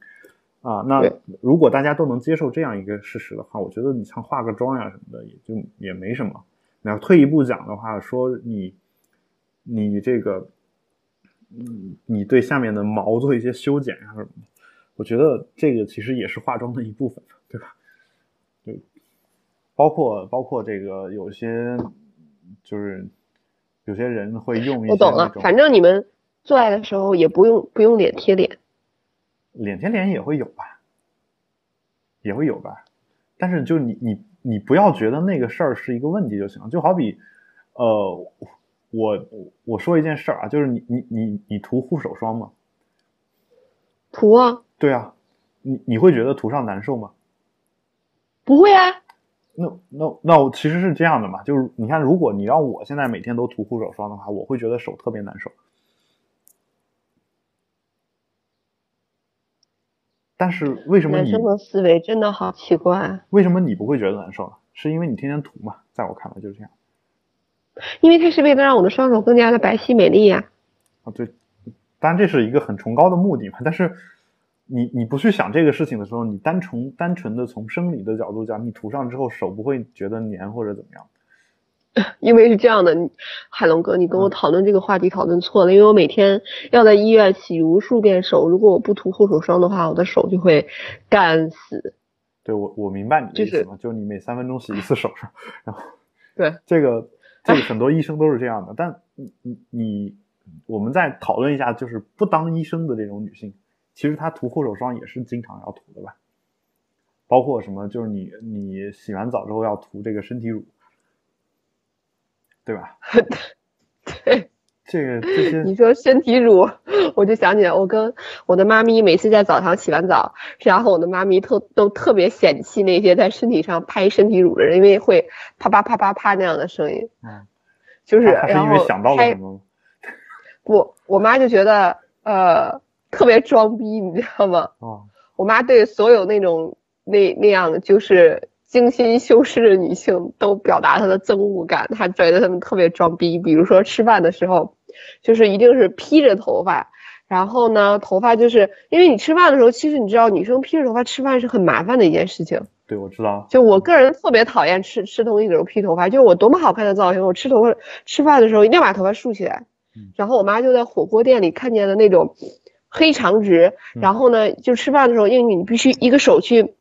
啊，那如果大家都能接受这样一个事实的话，我觉得你像化个妆呀什么的，也就也没什么。那退一步讲的话，说你你这个，嗯，你对下面的毛做一些修剪啊什么的，我觉得这个其实也是化妆的一部分，对吧？对包括包括这个有些就是有些人会用一些我懂了那，种反正你们做爱的时候也不用不用脸贴脸。脸贴脸也会有吧？也会有吧。但是就你你你不要觉得那个事儿是一个问题就行了。就好比，呃，我我说一件事儿啊，就是你你你你涂护手霜吗？涂啊，对啊，你你会觉得涂上难受吗？不会啊。那那那我其实是这样的嘛，就是你看，如果你让我现在每天都涂护手霜的话，我会觉得手特别难受。但是为什么你男生的思维真的好奇怪？为什么你不会觉得难受呢？是因为你天天涂嘛，在我看来就是这样。因为它是为了让我的双手更加的白皙美丽呀。啊，对，当然这是一个很崇高的目的嘛。但是你你不去想这个事情的时候，你单纯单纯的从生理的角度讲，你涂上之后手不会觉得黏或者怎么样。因为是这样的，海龙哥，你跟我讨论这个话题讨论错了。因为我每天要在医院洗无数遍手，如果我不涂护手霜的话，我的手就会干死。对，我我明白你的意思就嘛，就你每三分钟洗一次手上，然后对这个 这个很多医生都是这样的。但你你你，我们再讨论一下，就是不当医生的这种女性，其实她涂护手霜也是经常要涂的吧？包括什么，就是你你洗完澡之后要涂这个身体乳，对吧？对，这个这些你说身体乳，我就想起来，我跟我的妈咪每次在澡堂洗完澡，然后我的妈咪特都特别嫌弃那些在身体上拍身体乳的人，因为会啪啪啪啪啪那样的声音。嗯，就是因为想到了拍什么？不，我妈就觉得呃特别装逼，你知道吗？哦，我妈对所有那种那那样就是精心修饰的女性都表达她的憎恶感，她觉得她们特别装逼。比如说吃饭的时候，就是一定是披着头发，然后呢，头发就是因为你吃饭的时候，其实你知道女生披着头发吃饭是很麻烦的一件事情。对，我知道。就我个人特别讨厌吃吃东西的时候披头发，就是我多么好看的造型，我吃头发吃饭的时候一定要把头发竖起来嗯。然后我妈就在火锅店里看见了那种黑长直，嗯然后呢，就吃饭的时候，因为你必须一个手去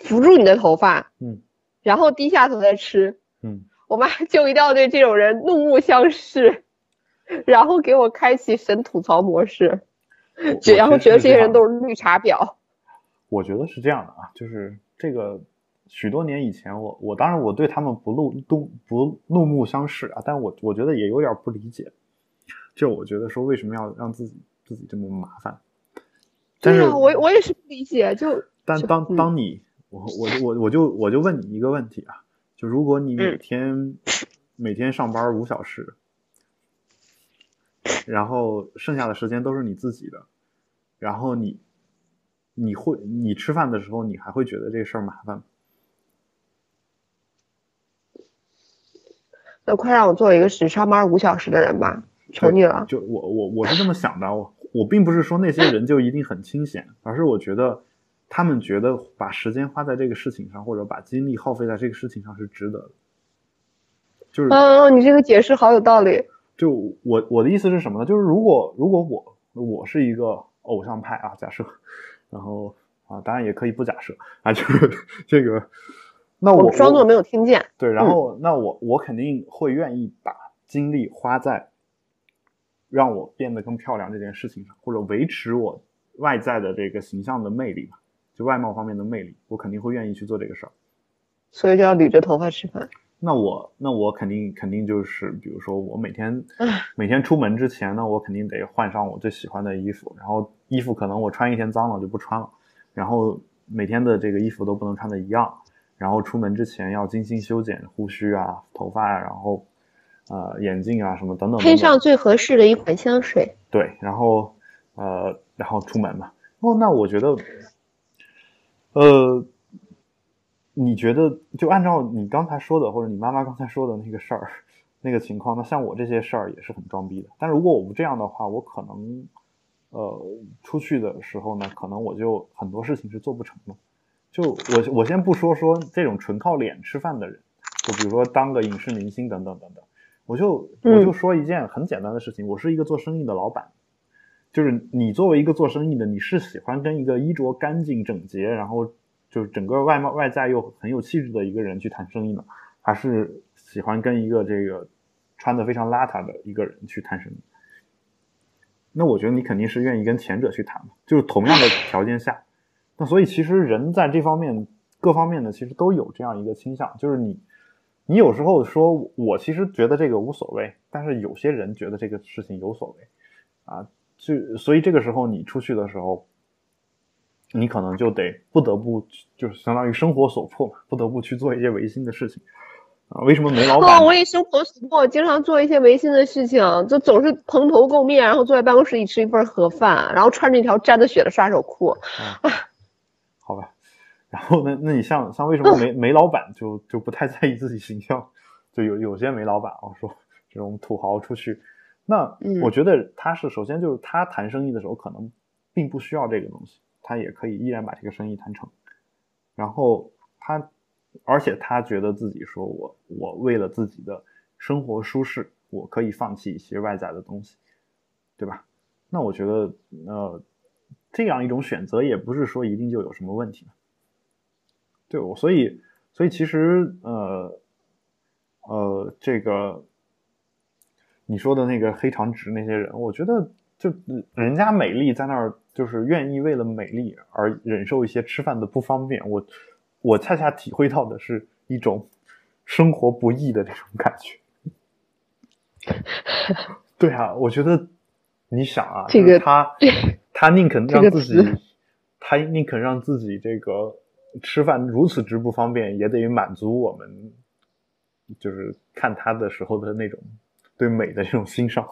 扶住你的头发，嗯然后低下头再吃。嗯，我妈就一定要对这种人怒目相视，然后给我开启神吐槽模式，我然后觉得这些人都。是绿茶婊。我觉得是这样的啊，就是这个许多年以前我，我当然我对他们不怒怒不怒目相视啊，但我我觉得也有点不理解，就我觉得说为什么要让自己自己这么麻烦？但是对啊，我我也是不理解，就但当嗯当你我我我我就我就问你一个问题啊，就如果你每嗯天、每天上班五小时，然后剩下的时间都是你自己的，然后你你会你吃饭的时候你还会觉得这事儿麻烦吗？那快让我做一个只上班五小时的人吧，求你了。就我我我是这么想的，我我并不是说那些人就一定很清闲，而是我觉得他们觉得把时间花在这个事情上，或者把精力耗费在这个事情上是值得的。就是嗯，你这个解释好有道理。就我我的意思是什么呢？就是如果如果我我是一个偶像派啊，假设，然后啊，当然也可以不假设啊，就是这个，那我装作没有听见。对，然后那我我肯定会愿意把精力花在让我变得更漂亮这件事情上，或者维持我外在的这个形象的魅力吧，就外貌方面的魅力，我肯定会愿意去做这个事儿。所以就要捋着头发吃饭。那我那我肯定肯定就是，比如说我每天每天出门之前呢，我肯定得换上我最喜欢的衣服，然后衣服可能我穿一天脏了就不穿了，然后每天的这个衣服都不能穿的一样，然后出门之前要精心修剪胡须啊、头发啊，然后呃眼镜啊什么等等等等配上最合适的一款香水。对，然后呃，然后出门嘛。哦，那我觉得，呃，你觉得就按照你刚才说的，或者你妈妈刚才说的那个事儿，那个情况，那像我这些事儿也是很装逼的。但如果我不这样的话，我可能呃出去的时候呢，可能我就很多事情是做不成的。就我我先不说说这种纯靠脸吃饭的人，就比如说当个影视明星等等等等，我就我就说一件很简单的事情，我是一个做生意的老板。就是你作为一个做生意的，你是喜欢跟一个衣着干净整洁，然后就是整个外貌外在又很有气质的一个人去谈生意呢，还是喜欢跟一个这个穿的非常邋遢的一个人去谈生意？那我觉得你肯定是愿意跟前者去谈嘛，就是同样的条件下，那所以其实人在这方面各方面呢，其实都有这样一个倾向，就是你你有时候说我其实觉得这个无所谓，但是有些人觉得这个事情有所谓啊，就所以这个时候你出去的时候。你可能就得不得不就是相当于生活所迫嘛，不得不去做一些违心的事情啊。为什么煤老板？哦，我也生活所迫，经常做一些违心的事情，就总是蓬头垢面，然后坐在办公室里吃一份盒饭，然后穿着一条沾着血的杀手裤。啊，好吧。然后那那你像像为什么煤煤老板就就不太在意自己形象？就有有些煤老板啊说这种土豪出去，那我觉得他是首先就是他谈生意的时候可能并不需要这个东西。他也可以依然把这个生意谈成，然后他，而且他觉得自己说我我为了自己的生活舒适，我可以放弃一些外在的东西，对吧？那我觉得呃，这样一种选择也不是说一定就有什么问题，对我，所以所以其实呃呃，这个你说的那个黑长直那些人，我觉得就人家美丽在那儿。就是愿意为了美丽而忍受一些吃饭的不方便，我我恰恰体会到的是一种生活不易的这种感觉。对啊，我觉得你想啊，这个他他宁肯让自己，他宁肯让自己这个吃饭如此之不方便，也得满足我们，就是看他的时候的那种对美的这种欣赏，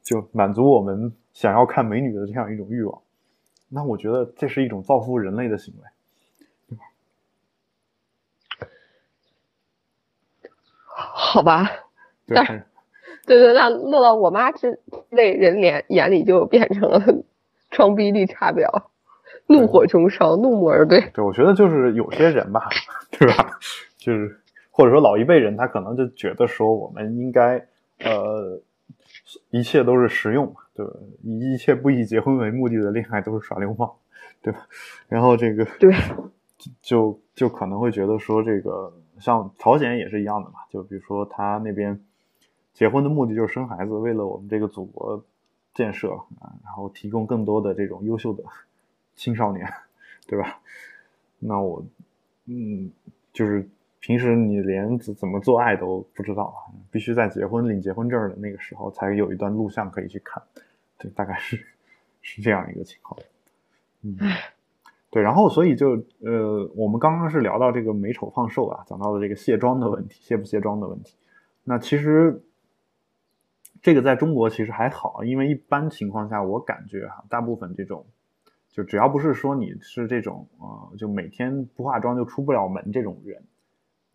就满足我们想要看美女的这样一种欲望。那我觉得这是一种造福人类的行为，对吧？好吧，对，对对，那落到我妈这类人脸眼里，就变成了装逼绿茶婊，怒火中烧，怒目而对。对，我觉得就是有些人吧，对吧？就是或者说老一辈人，他可能就觉得说，我们应该呃，一切都是实用。对，以一切不以结婚为目的的恋爱都是耍流氓，对吧？然后这个对，就就可能会觉得说，这个像朝鲜也是一样的嘛。就比如说他那边结婚的目的就是生孩子，为了我们这个祖国建设啊，然后提供更多的这种优秀的青少年，对吧？那我嗯，就是。平时你连怎怎么做爱都不知道，必须在结婚领结婚证的那个时候才有一段录像可以去看，对，大概是是这样一个情况。嗯，对，然后所以就呃，我们刚刚是聊到这个美丑放瘦啊，讲到了这个卸妆的问题，卸不卸妆的问题。那其实这个在中国其实还好，因为一般情况下我感觉哈，大部分这种就只要不是说你是这种呃，就每天不化妆就出不了门这种人。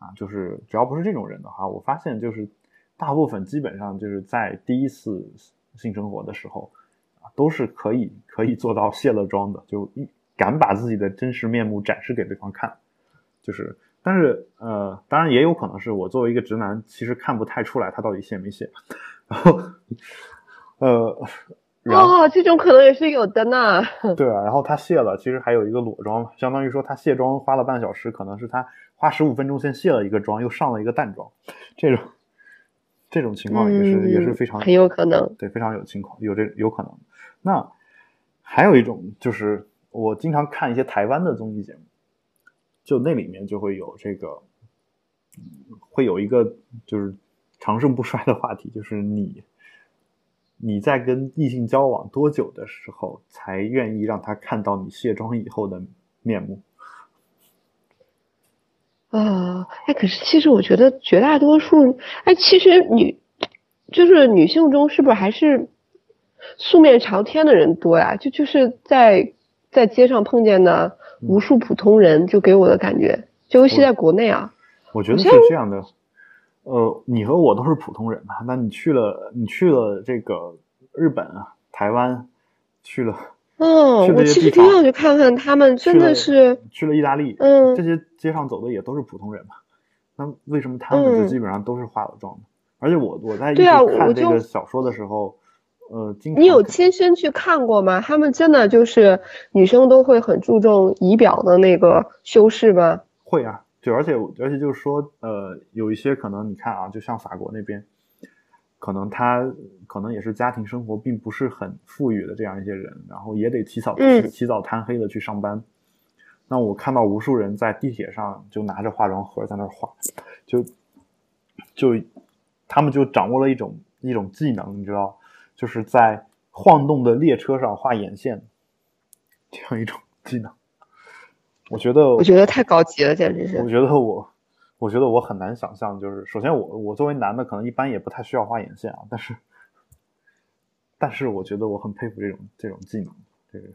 啊，就是只要不是这种人的话，我发现就是大部分基本上就是在第一次性生活的时候啊，都是可以可以做到卸了妆的，就敢把自己的真实面目展示给对方看。就是，但是呃，当然也有可能是我作为一个直男，其实看不太出来他到底卸没卸。然后，呃。哦，这种可能也是有的呢。对啊，然后他卸了，其实还有一个裸妆，相当于说他卸妆花了半小时，可能是他花十五分钟先卸了一个妆，又上了一个淡妆，这种这种情况也是也是非常很有可能，对，非常有情况，有这有可能。那还有一种就是我经常看一些台湾的综艺节目，就那里面就会有这个，会有一个就是长盛不衰的话题，就是你。你在跟异性交往多久的时候才愿意让他看到你卸妆以后的面目？啊，哎，可是其实我觉得绝大多数，哎，其实女就是女性中是不是还是素面朝天的人多呀？就就是在在街上碰见的无数普通人，就给我的感觉，就尤其在国内啊，我觉得是这样的。呃，你和我都是普通人嘛，那你去了，你去了这个日本啊、台湾，去了，嗯，我其实挺想去看看他们，真的是去了意大利，嗯，这些街上走的也都是普通人嘛，那为什么他们就基本上都是化了妆的？而且我我在看这个小说的时候，呃，你有亲身去看过吗？他们真的就是女生都会很注重仪表的那个修饰吗？会啊。就而且而且就是说，呃，有一些可能你看啊，就像法国那边，可能他可能也是家庭生活并不是很富裕的这样一些人，然后也得起早起早贪黑的去上班，那我看到无数人在地铁上就拿着化妆盒在那儿画，就就他们就掌握了一种一种技能，你知道，就是在晃动的列车上画眼线，这样一种技能。我觉得，我觉得太高级了，简直是。我觉得我，我觉得我很难想象，就是首先我我作为男的，可能一般也不太需要画眼线啊，但是，但是我觉得我很佩服这种这种技能，这个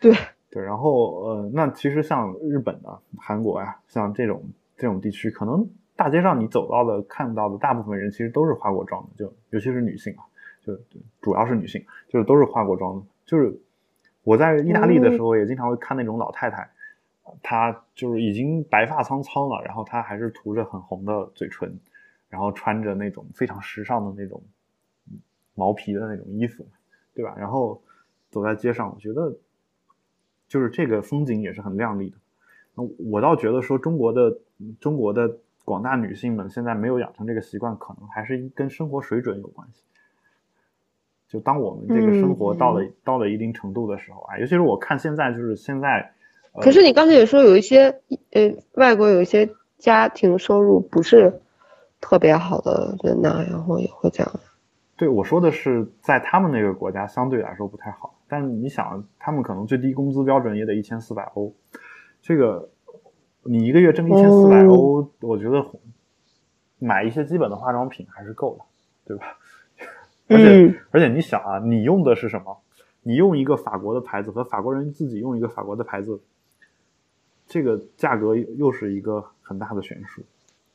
对 对。然后呃，那其实像日本的、韩国呀，像这种这种地区，可能大街上你走到的、看到的大部分人，其实都是化过妆的，就尤其是女性啊，就主要是女性，就是都是化过妆的。就是我在意大利的时候，也经常会看那种老太太。她就是已经白发苍苍了，然后他还是涂着很红的嘴唇，然后穿着那种非常时尚的那种毛皮的那种衣服，对吧？然后走在街上，我觉得就是这个风景也是很亮丽的。那我倒觉得说中国的中国的广大女性们现在没有养成这个习惯，可能还是跟生活水准有关系。就当我们这个生活到了到了一定程度的时候啊，尤其是我看现在就是现在。可是你刚才也说有一些呃外国有一些家庭收入不是特别好的人呐，然后也会这样。对，我说的是在他们那个国家相对来说不太好，但你想，他们可能最低工资标准也得一千四百欧，这个你一个月挣一千四百欧，我觉得买一些基本的化妆品还是够的，对吧？而且而且你想啊，你用的是什么？你用一个法国的牌子和法国人自己用一个法国的牌子。这个价格又是一个很大的悬殊，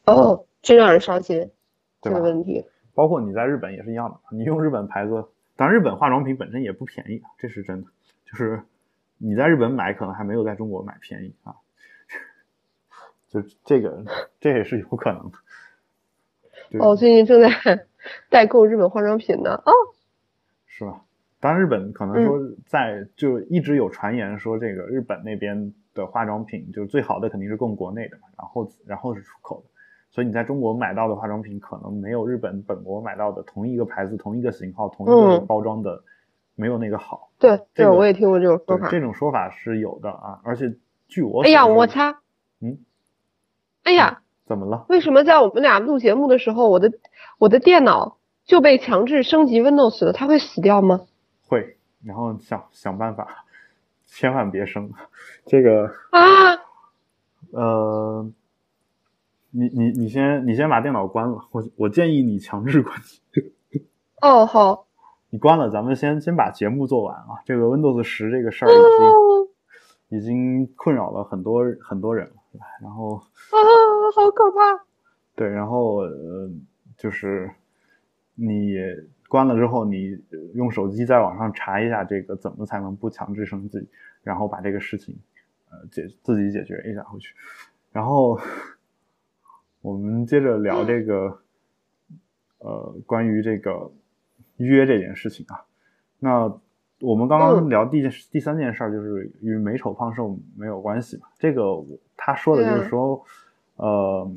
哦，这让人伤心，这个问题。包括你在日本也是一样的，你用日本牌子，当然日本化妆品本身也不便宜，这是真的。就是你在日本买，可能还没有在中国买便宜啊。就这个，这也是有可能的。哦，最近正在代购日本化妆品呢，哦，是吧？当然，日本可能说在就一直有传言说这个日本那边。的化妆品就是最好的，肯定是供国内的嘛，然后然后是出口的，所以你在中国买到的化妆品可能没有日本本国买到的同一个牌子、同一个型号、同一个包装的没有那个好。对，对，我也听过这种说法。这种说法是有的啊，而且据我哎呀，我擦，嗯，哎呀，怎么了？为什么在我们俩录节目的时候，我的我的电脑就被强制升级 Windows 了？它会死掉吗？会，然后想想办法。千万别生，这个啊，呃，你你你先你先把电脑关了，我我建议你强制关机。哦，好，你关了，咱们先先把节目做完啊。这个 Windows 十这个事儿已经已经困扰了很多很多人了，然后啊，好可怕。对，然后呃，就是你。关了之后，你用手机在网上查一下这个怎么才能不强制升级，然后把这个事情，呃解自己解决一下回去。然后我们接着聊这个，呃，关于这个约这件事情啊。那我们刚刚聊第第三件事儿，就是与美丑胖瘦没有关系嘛。这个他说的就是说，呃。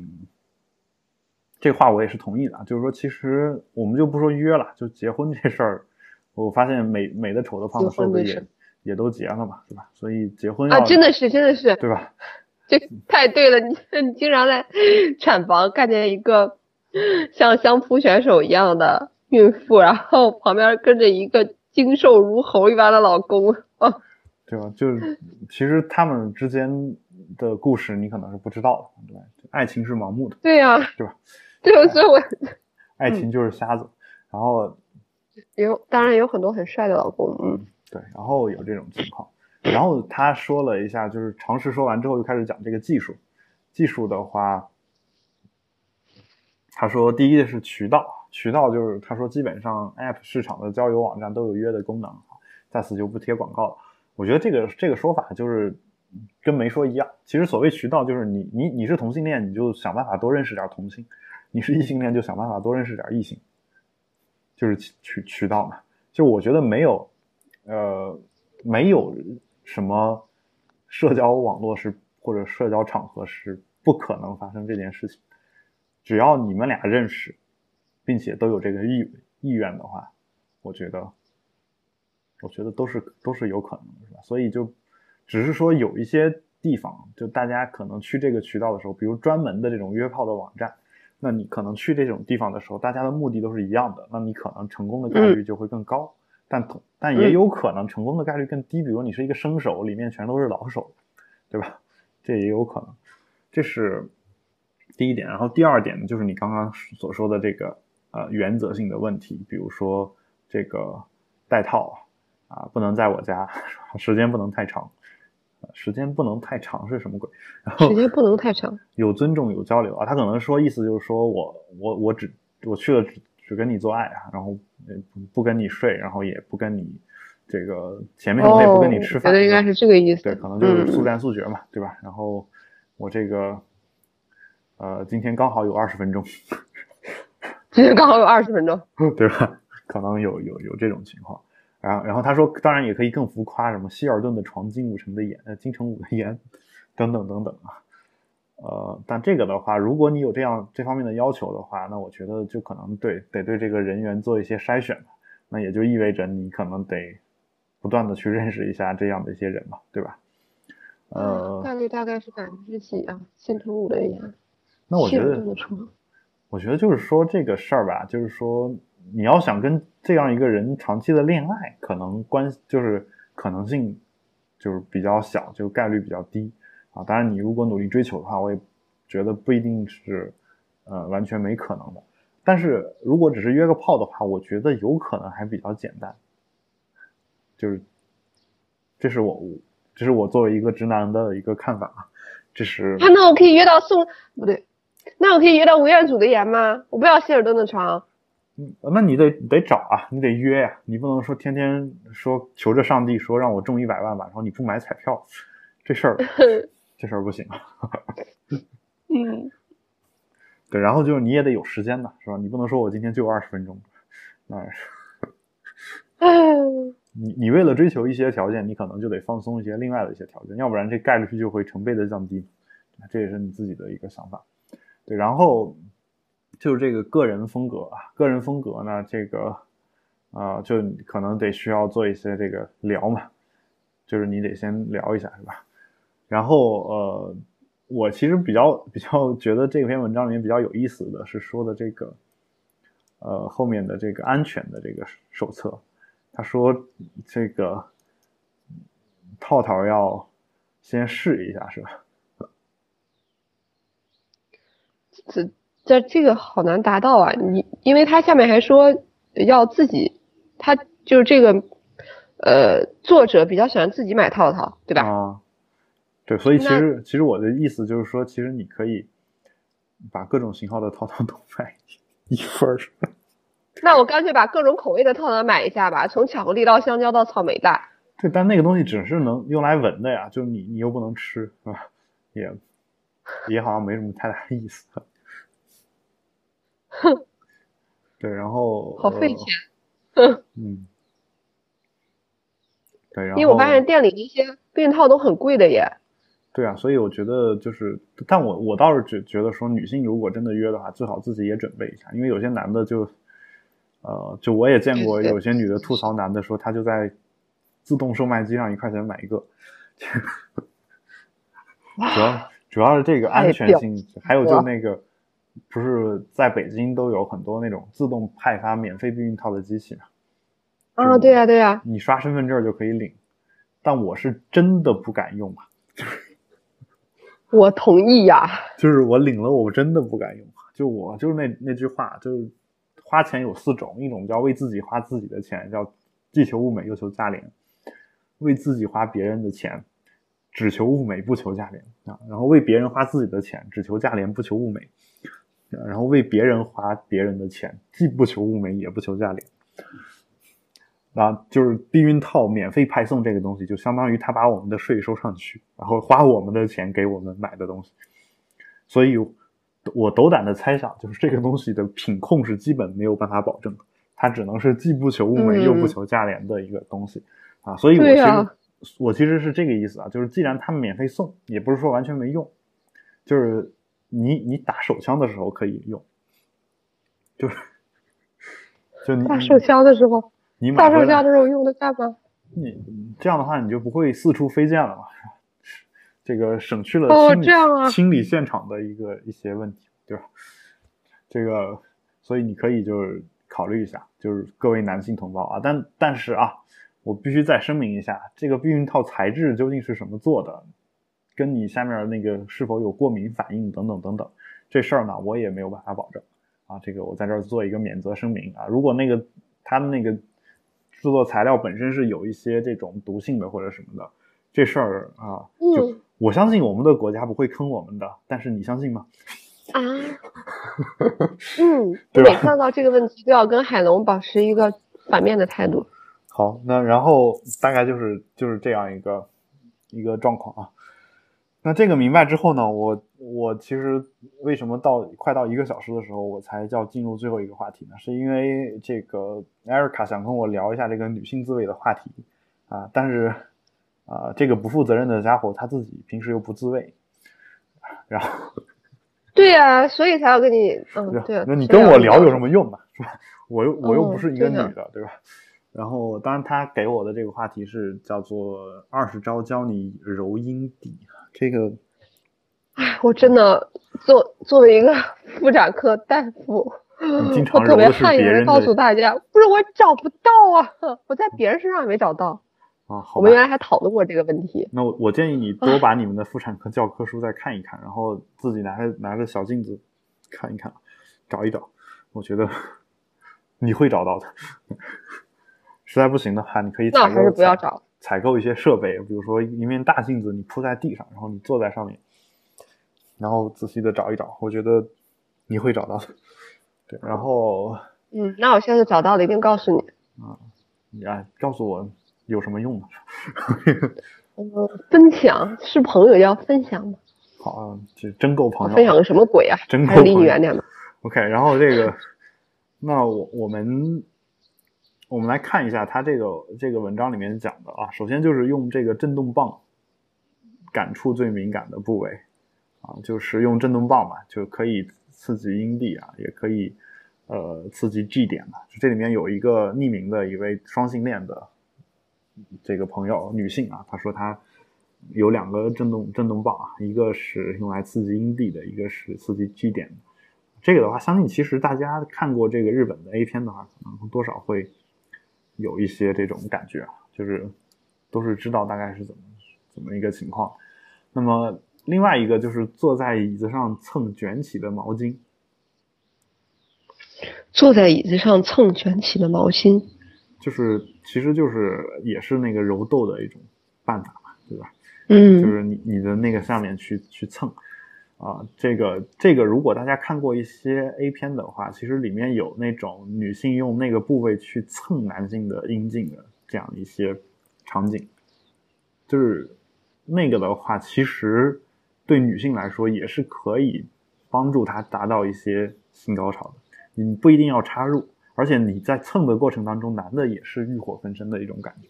这话我也是同意的，就是说，其实我们就不说约了，就结婚这事儿，我发现美美的、丑的、胖的、瘦的也也都结了嘛，对吧？所以结婚啊，真的是，真的是，对吧？这 太对了，你 你经常在产房看见一个像相扑选手一样的孕妇，然后旁边跟着一个精瘦如猴一般的老公，啊，对吧？就是其实他们之间的故事你可能是不知道的，对吧？爱情是盲目的，对呀，对吧？就是我，爱情就是瞎子，然后有当然有很多很帅的老公，嗯，对，然后有这种情况，然后他说了一下，就是常识说完之后，就开始讲这个技术。技术的话，他说第一是渠道，渠道就是他说基本上 App 市场的交友网站都有约的功能，在此就不贴广告了。我觉得这个这个说法就是跟没说一样。其实所谓渠道，就是你你你是同性恋，你就想办法多认识点同性。你是异性恋，就想办法多认识点异性，就是渠渠道嘛。就我觉得没有，呃，没有什么社交网络是或者社交场合是不可能发生这件事情。只要你们俩认识，并且都有这个意意愿的话，我觉得，我觉得都是都是有可能的，是吧？所以就只是说有一些地方，就大家可能去这个渠道的时候，比如专门的这种约炮的网站，那你可能去这种地方的时候，大家的目的都是一样的，那你可能成功的概率就会更高。但但也有可能成功的概率更低，比如你是一个生手，里面全都是老手，对吧？这也有可能。这是第一点。然后第二点呢，就是你刚刚所说的这个呃原则性的问题，比如说这个带套啊，不能在我家，时间不能太长，时间不能太长是什么鬼？然后时间不能太长，有尊重有交流啊，他可能说意思就是说我我我只我去了。只只跟你做爱啊，然后不不跟你睡，然后也不跟你这个前面我也不跟你吃饭，觉得应该是这个意思。对，可能就是速战速决嘛，对吧？然后我这个呃，今天刚好有二十分钟，今天刚好有二十分钟，对吧？可能有有有这种情况。然后然后他说，当然也可以更浮夸，什么希尔顿的床，金武城的眼，呃，金城武的眼，等等等等啊。呃，但这个的话，如果你有这样这方面的要求的话，那我觉得就可能对得对这个人员做一些筛选那也就意味着你可能得不断的去认识一下这样的一些人嘛，对吧？呃，概率大概是百分之几啊？金城五的盐，那我觉得，我觉得就是说这个事儿吧，就是说你要想跟这样一个人长期的恋爱，可能关就是可能性就是比较小，就概率比较低。啊，当然，你如果努力追求的话，我也觉得不一定是，呃，完全没可能的。但是如果只是约个炮的话，我觉得有可能还比较简单。就是，这是我，这是我作为一个直男的一个看法啊。这是。那我可以约到宋，不对，那我可以约到吴彦祖的颜吗？我不要希尔顿的床。嗯，那你得得找啊，你得约呀，你不能说天天说求着上帝说让我中一百万吧，然后你不买彩票，这事儿。这事儿不行，嗯，对，然后就是你也得有时间的，是吧？你不能说我今天就二十分钟，那是，你你为了追求一些条件，你可能就得放松一些另外的一些条件，要不然这概率就会成倍的降低，这也是你自己的一个想法。对，然后就是这个个人风格啊，个人风格呢，这个啊，就可能得需要做一些这个聊嘛，就是你得先聊一下，是吧？然后呃，我其实比较比较觉得这篇文章里面比较有意思的是说的这个，呃后面的这个安全的这个手册，他说这个套套要先试一下是吧？这这这个好难达到啊！你因为他下面还说要自己，他就是这个呃作者比较喜欢自己买套套，对吧？啊。对，所以其实其实我的意思就是说，其实你可以把各种型号的套套都买一份儿。那我干脆把各种口味的套套买一下吧，从巧克力到香蕉到草莓的。对，但那个东西只是能用来闻的呀，就你你又不能吃，是吧？也也好像没什么太大意思。哼。对，然后好费钱。嗯。对，然后因为我发现店里那些避孕套都很贵的耶。对啊，所以我觉得就是，但我我倒是觉觉得说，女性如果真的约的话，最好自己也准备一下，因为有些男的就，呃，就我也见过有些女的吐槽男的说，他就在自动售卖机上一块钱买一个，主要主要是这个安全性，还有就那个，不是在北京都有很多那种自动派发免费避孕套的机器嘛？啊，对呀对呀，你刷身份证就可以领，但我是真的不敢用啊。我同意呀，就是我领了，我真的不敢用。就我就是那那句话，就是花钱有四种，一种叫为自己花自己的钱，叫既求物美又求价廉；为自己花别人的钱，只求物美不求价廉啊。然后为别人花自己的钱，只求价廉不求物美；然后为别人花别人的钱，既不求物美也不求价廉。那，就是避孕套免费派送这个东西，就相当于他把我们的税收上去，然后花我们的钱给我们买的东西。所以，我斗胆的猜想，就是这个东西的品控是基本没有办法保证的，它只能是既不求物美又不求价廉的一个东西啊。所以，我其实我其实是这个意思啊，就是既然他们免费送，也不是说完全没用，就是你你打手枪的时候可以用，就是就你打手枪的时候。你打手枪的时候用的干嘛？你这样的话，你就不会四处飞溅了嘛？这个省去了哦清理、这样啊清理现场的一个一些问题，对吧？这个，所以你可以就是考虑一下，就是各位男性同胞啊，但但是啊，我必须再声明一下，这个避孕套材质究竟是什么做的，跟你下面那个是否有过敏反应等等等等，这事儿呢，我也没有办法保证啊。这个我在这儿做一个免责声明啊，如果那个它的那个制作材料本身是有一些这种毒性的或者什么的，这事儿啊，就嗯我相信我们的国家不会坑我们的，但是你相信吗？啊，嗯，对每看到这个问题都要跟海龙保持一个反面的态度。好，那然后大概就是就是这样一个一个状况啊。那这个明白之后呢，我我其实为什么到快到一个小时的时候，我才叫进入最后一个话题呢？是因为这个艾瑞卡想跟我聊一下这个女性自慰的话题啊，但是啊，这个不负责任的家伙他自己平时又不自慰，然后 对呀、所以才要跟你，嗯，对啊。那你跟我聊有什么用嘛？是吧？我又我又不哦是一个女对的的，对吧？然后，当然他给我的这个话题是叫做“二十招教你揉阴蒂”，这个哎，我真的作作为一个 妇产科大夫，我特别汗颜告诉大家，不是我找不到啊，我在别人身上也没找到。啊，好我们。原来还讨论过这个问题。那我我建议你 多把你们的妇产科教科书再看一看，然后自己拿着拿着小镜子看一看，找一找，我觉得你会找到的。实在不行的话，你可以采购那还是不要采找。采购一些设备，比如说一面大镜子，你铺在地上，然后你坐在上面，然后仔细的找一找，我觉得你会找到的。对，然后嗯，那我现在就找到了一定告诉你。啊你啊，告诉我有什么用呢？嗯，分享是朋友要分享吗？好啊，这真够朋友。分享个什么鬼啊？真够朋友远点吧。OK，然后这个，那我我们我们来看一下他这个这个文章里面讲的啊，首先就是用这个震动棒感触最敏感的部位啊，就是用震动棒嘛，就可以刺激阴蒂啊，也可以呃刺激 G 点嘛。这里面有一个匿名的一位双性恋的这个朋友女性啊，她说她有两个震动震动棒啊，一个是用来刺激阴蒂的，一个是刺激 G 点的。这个的话，相信其实大家看过这个日本的 A 片的话，可能多少会有一些这种感觉啊，就是都是知道大概是怎么怎么一个情况。那么另外一个就是坐在椅子上蹭卷起的毛巾，坐在椅子上蹭卷起的毛巾。就是其实就是也是那个揉豆的一种办法嘛，对吧？嗯就嗯，是你你的那个下面去去蹭啊，这个这个如果大家看过一些 A 片的话，其实里面有那种女性用那个部位去蹭男性的阴茎的这样一些场景，就是那个的话，其实对女性来说也是可以帮助她达到一些性高潮的，你不一定要插入，而且你在蹭的过程当中，男的也是欲火焚身的一种感觉。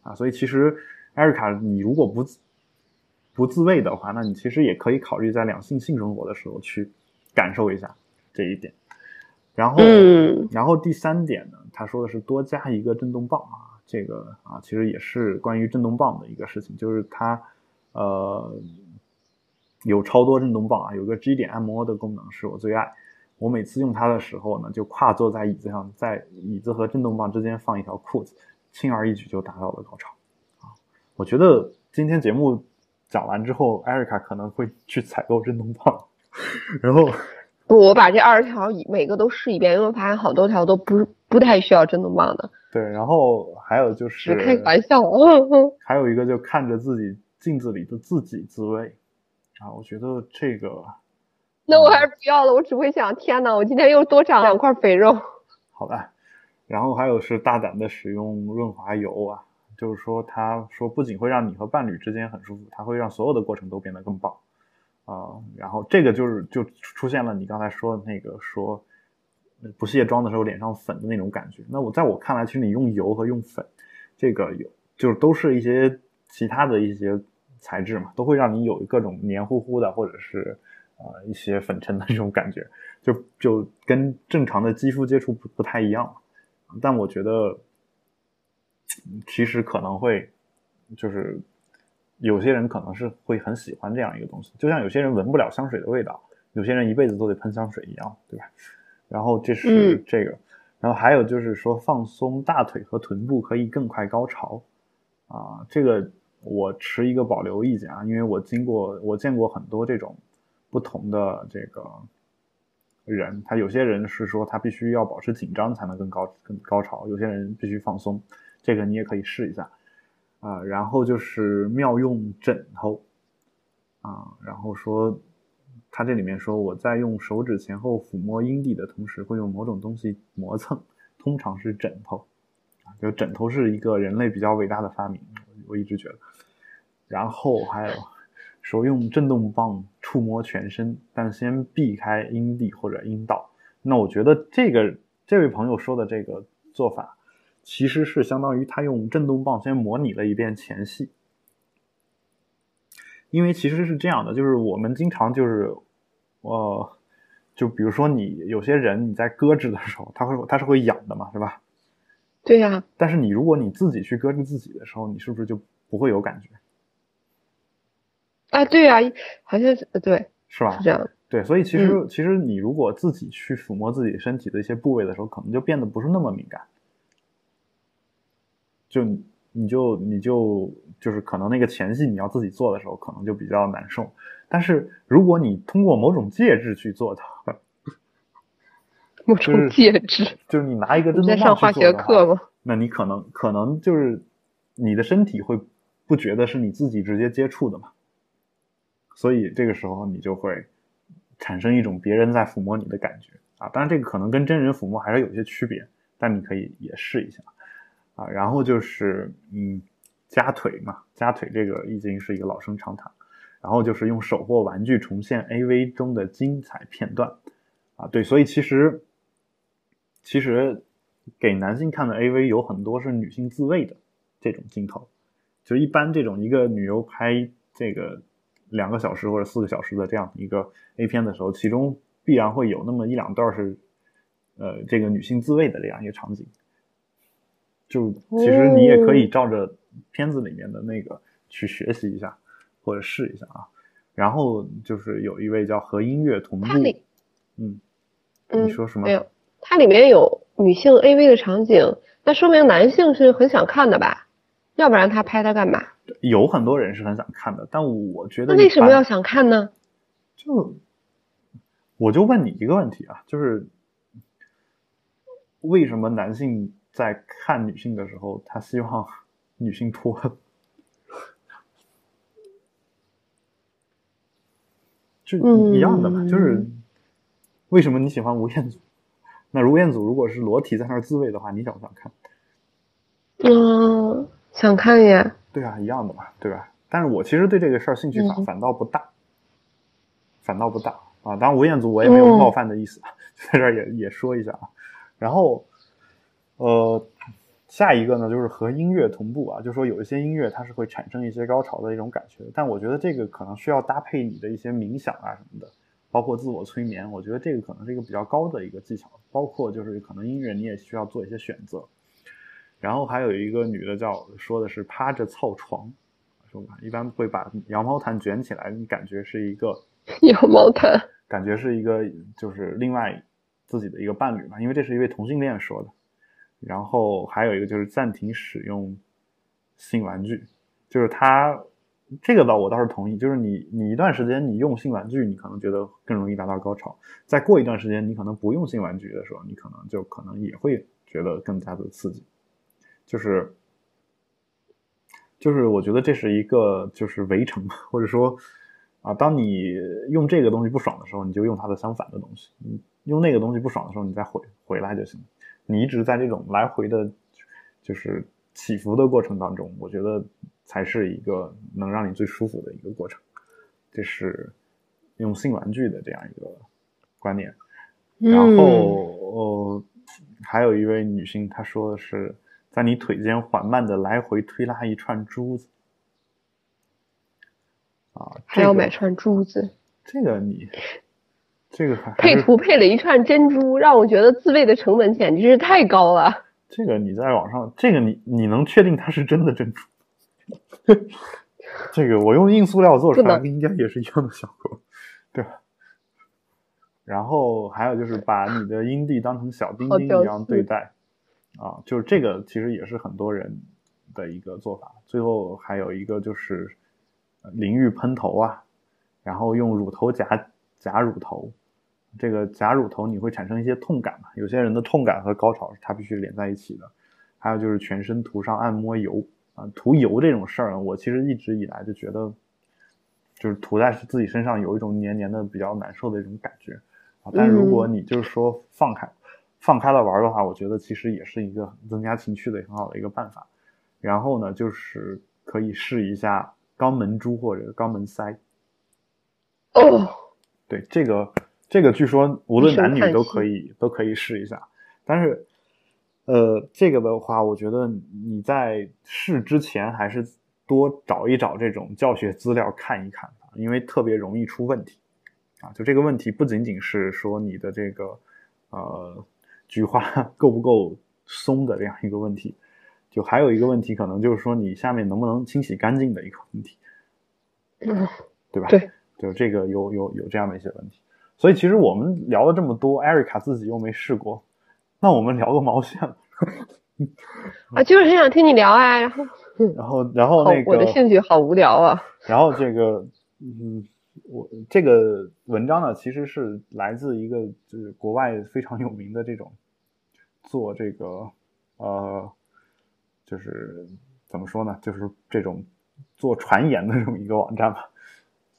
啊，所以其实艾瑞卡，你如果不不自慰的话，那你其实也可以考虑在两性性生活的时候去感受一下这一点。然后，嗯然后第三点呢，他说的是多加一个震动棒啊，这个啊其实也是关于震动棒的一个事情，就是它呃有超多震动棒啊，有个 G 点按摩的功能是我最爱。我每次用它的时候呢，就跨坐在椅子上，在椅子和震动棒之间放一条裤子，轻而易举就达到了高潮。啊，我觉得今天节目讲完之后，艾瑞卡可能会去采购震动棒，然后不，我把这二十条一每个都试一遍，因为我发现好多条都不是不太需要震动棒的，对，然后还有就是是开个玩笑。还有一个就看着自己镜子里的自己自慰啊，我觉得这个那我还是不要了，我只会想，天呐，我今天又多长两块肥肉。好吧。然后还有是大胆的使用润滑油啊，就是说他说不仅会让你和伴侣之间很舒服，它会让所有的过程都变得更棒啊、然后这个就是就出现了你刚才说的那个说不卸妆的时候脸上粉的那种感觉。那我在我看来，其实你用油和用粉，这个有就是都是一些其他的一些材质嘛，都会让你有各种黏糊糊的或者是呃一些粉尘的这种感觉，就就跟正常的肌肤接触不不太一样。但我觉得，其实可能会就是有些人可能是会很喜欢这样一个东西，就像有些人闻不了香水的味道，有些人一辈子都得喷香水一样，对吧？然后这是这个，然后还有就是说放松大腿和臀部可以更快高潮，啊，这个我持一个保留意见啊，因为我经过我见过很多这种不同的这个人，他有些人是说他必须要保持紧张才能更高更高潮，有些人必须放松，这个你也可以试一下。啊，然后就是妙用枕头，啊，然后说，他这里面说我在用手指前后抚摸阴蒂的同时，会用某种东西磨蹭，通常是枕头，啊，就枕头是一个人类比较伟大的发明，我一直觉得。然后还有说用震动棒触摸全身，但先避开阴蒂或者阴道。那我觉得这个这位朋友说的这个做法。其实是相当于他用震动棒先模拟了一遍前戏，因为其实是这样的，就是我们经常就是，呃，就比如说你有些人你在搁置的时候，他会他是会痒的嘛，是吧？对呀。但是你如果你自己去搁置自己的时候，你是不是就不会有感觉？啊，对呀，好像是对，是吧？是这样。对，所以其实其实你如果自己去抚摸自己身体的一些部位的时候，可能就变得不是那么敏感。就你就你就就是可能那个前戏你要自己做的时候，可能就比较难受。但是如果你通过某种介质去做它，某种介质，就是你拿一个真在上化学课吗？那你可能可能就是你的身体会不觉得是你自己直接接触的嘛？所以这个时候你就会产生一种别人在抚摸你的感觉啊。当然这个可能跟真人抚摸还是有些区别，但你可以也试一下。啊，然后就是嗯，夹腿嘛，夹腿这个已经是一个老生常谈。然后就是用手或玩具重现 AV 中的精彩片段，啊，对，所以其实其实给男性看的 AV 有很多是女性自慰的这种镜头，就一般这种一个女优拍这个两个小时或者四个小时的这样一个 A 片的时候，其中必然会有那么一两段是呃这个女性自慰的这样一个场景。就其实你也可以照着片子里面的那个去学习一下，或者试一下啊。然后就是有一位叫和音乐同步，嗯，你说什么？没有，它里面有女性 AV 的场景，那说明男性是很想看的吧？要不然他拍它干嘛？有很多人是很想看的，但我觉得那为什么要想看呢？就我就问你一个问题啊，就是为什么男性？在看女性的时候，他希望女性脱，就一样的嘛。就是为什么你喜欢吴彦祖？那吴彦祖如果是裸体在那儿自慰的话，你想不想看？嗯，想看呀。对啊，一样的嘛，对吧？但是我其实对这个事儿兴趣反反倒不大，反倒不大啊。当然，吴彦祖我也没有冒犯的意思，在这儿也也说一下啊。然后。呃，下一个呢，就是和音乐同步啊，就说有一些音乐它是会产生一些高潮的一种感觉，但我觉得这个可能需要搭配你的一些冥想啊什么的，包括自我催眠，我觉得这个可能是一个比较高的一个技巧，包括就是可能音乐你也需要做一些选择。然后还有一个女的叫说的是趴着操床，说吧，一般会把羊毛毯卷起来，你感觉是一个 羊毛毯，感觉是一个就是另外自己的一个伴侣嘛，因为这是一位同性恋说的。然后还有一个就是暂停使用性玩具，就是他这个倒我倒是同意，就是你你一段时间你用性玩具，你可能觉得更容易达到高潮；再过一段时间，你可能不用性玩具的时候，你可能就可能也会觉得更加的刺激。就是就是我觉得这是一个就是围城，或者说啊，当你用这个东西不爽的时候，你就用它的相反的东西；你用那个东西不爽的时候，你再回回来就行。你一直在这种来回的，就是起伏的过程当中，我觉得才是一个能让你最舒服的一个过程。这是用性玩具的这样一个观念。然后，呃，还有一位女性，她说的是在你腿间缓慢的来回推拉一串珠子。啊，还要买串珠子？这个你。这个配图配了一串珍珠，让我觉得自慰的成本简直是太高了。这个你在网上，这个你你能确定它是真的珍珠？这个我用硬塑料做出来，应该也是一样的效果，对吧？然后还有就是把你的阴蒂当成小丁丁一样对待，啊，就是这个其实也是很多人的一个做法。最后还有一个就是淋浴喷头啊，然后用乳头夹夹乳头，这个假乳头你会产生一些痛感嘛？有些人的痛感和高潮是它必须连在一起的。还有就是全身涂上按摩油啊，涂油这种事儿呢，我其实一直以来就觉得，就是涂在自己身上有一种黏黏的比较难受的一种感觉啊。但如果你就是说放开，放开了玩的话，我觉得其实也是一个增加情趣的很好的一个办法。然后呢，就是可以试一下肛门珠或者肛门塞。哦，对，这个这个据说无论男女都可以都可以试一下。但是，呃，这个的话，我觉得你在试之前还是多找一找这种教学资料看一看，因为特别容易出问题。啊，就这个问题不仅仅是说你的这个，呃，菊花 够不够松的这样一个问题，就还有一个问题，可能就是说你下面能不能清洗干净的一个问题，嗯，对吧？对，就这个有有有这样的一些问题。所以其实我们聊了这么多，艾瑞卡自己又没试过，那我们聊个毛线？啊，就是很想听你聊啊，然后，然后然后那个我的兴趣好无聊啊，然后这个，嗯。我这个文章呢，其实是来自一个就是国外非常有名的这种做这个呃，就是怎么说呢，就是这种做传言的这么一个网站吧，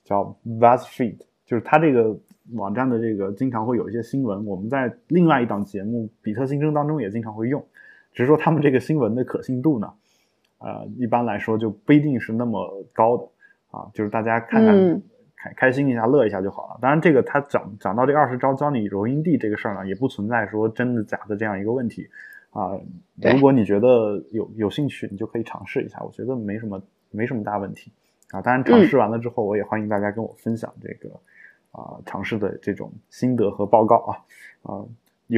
叫 Buzzfeed，就是它这个网站的这个经常会有一些新闻，我们在另外一档节目《比特新生》当中也经常会用，只是说他们这个新闻的可信度呢，呃，一般来说就不一定是那么高的啊，就是大家看看。开开心一下，乐一下就好了。当然，这个他讲讲到这二十招教你揉阴蒂这个事儿呢，也不存在说真的假的这样一个问题啊。如果你觉得有有兴趣，你就可以尝试一下，我觉得没什么没什么大问题啊。当然，尝试完了之后，我也欢迎大家跟我分享这个啊尝试的这种心得和报告啊啊。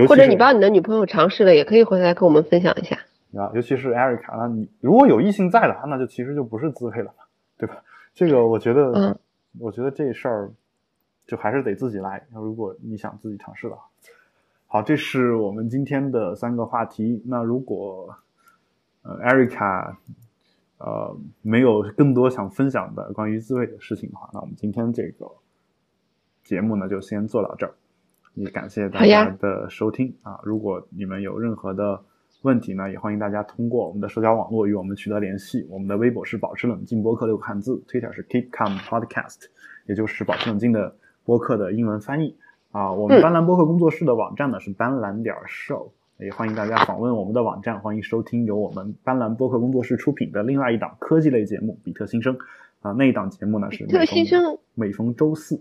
或者你帮你的女朋友尝试了，也可以回来跟我们分享一下啊。尤其是 Erica，，那你如果有异性在的话，那就其实就不是自慰了嘛，对吧？这个我觉得嗯。我觉得这事儿就还是得自己来。如果你想自己尝试的话，好，这是我们今天的三个话题。那如果呃，Erica 呃没有更多想分享的关于自慰的事情的话，那我们今天这个节目呢就先做到这儿。也感谢大家的收听啊！如果你们有任何的问题呢，也欢迎大家通过我们的社交网络与我们取得联系。我们的微博是保持冷静播客六个汉字，Twitter 是 Keep Calm Podcast，也就是保持冷静的播客的英文翻译啊。我们斑斓播客工作室的网站呢是斑斓点 show，也欢迎大家访问我们的网站，欢迎收听由我们斑斓播客工作室出品的另外一档科技类节目《比特新生》啊。那一档节目呢是每逢每逢周四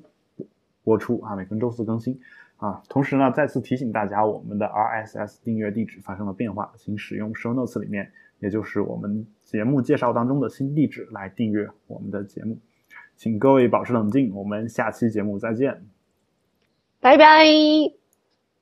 播出啊，每逢周四更新。啊，同时呢，再次提醒大家，我们的 RSS 订阅地址发生了变化，请使用 Show Notes 里面，也就是我们节目介绍当中的新地址来订阅我们的节目。请各位保持冷静，我们下期节目再见，拜拜。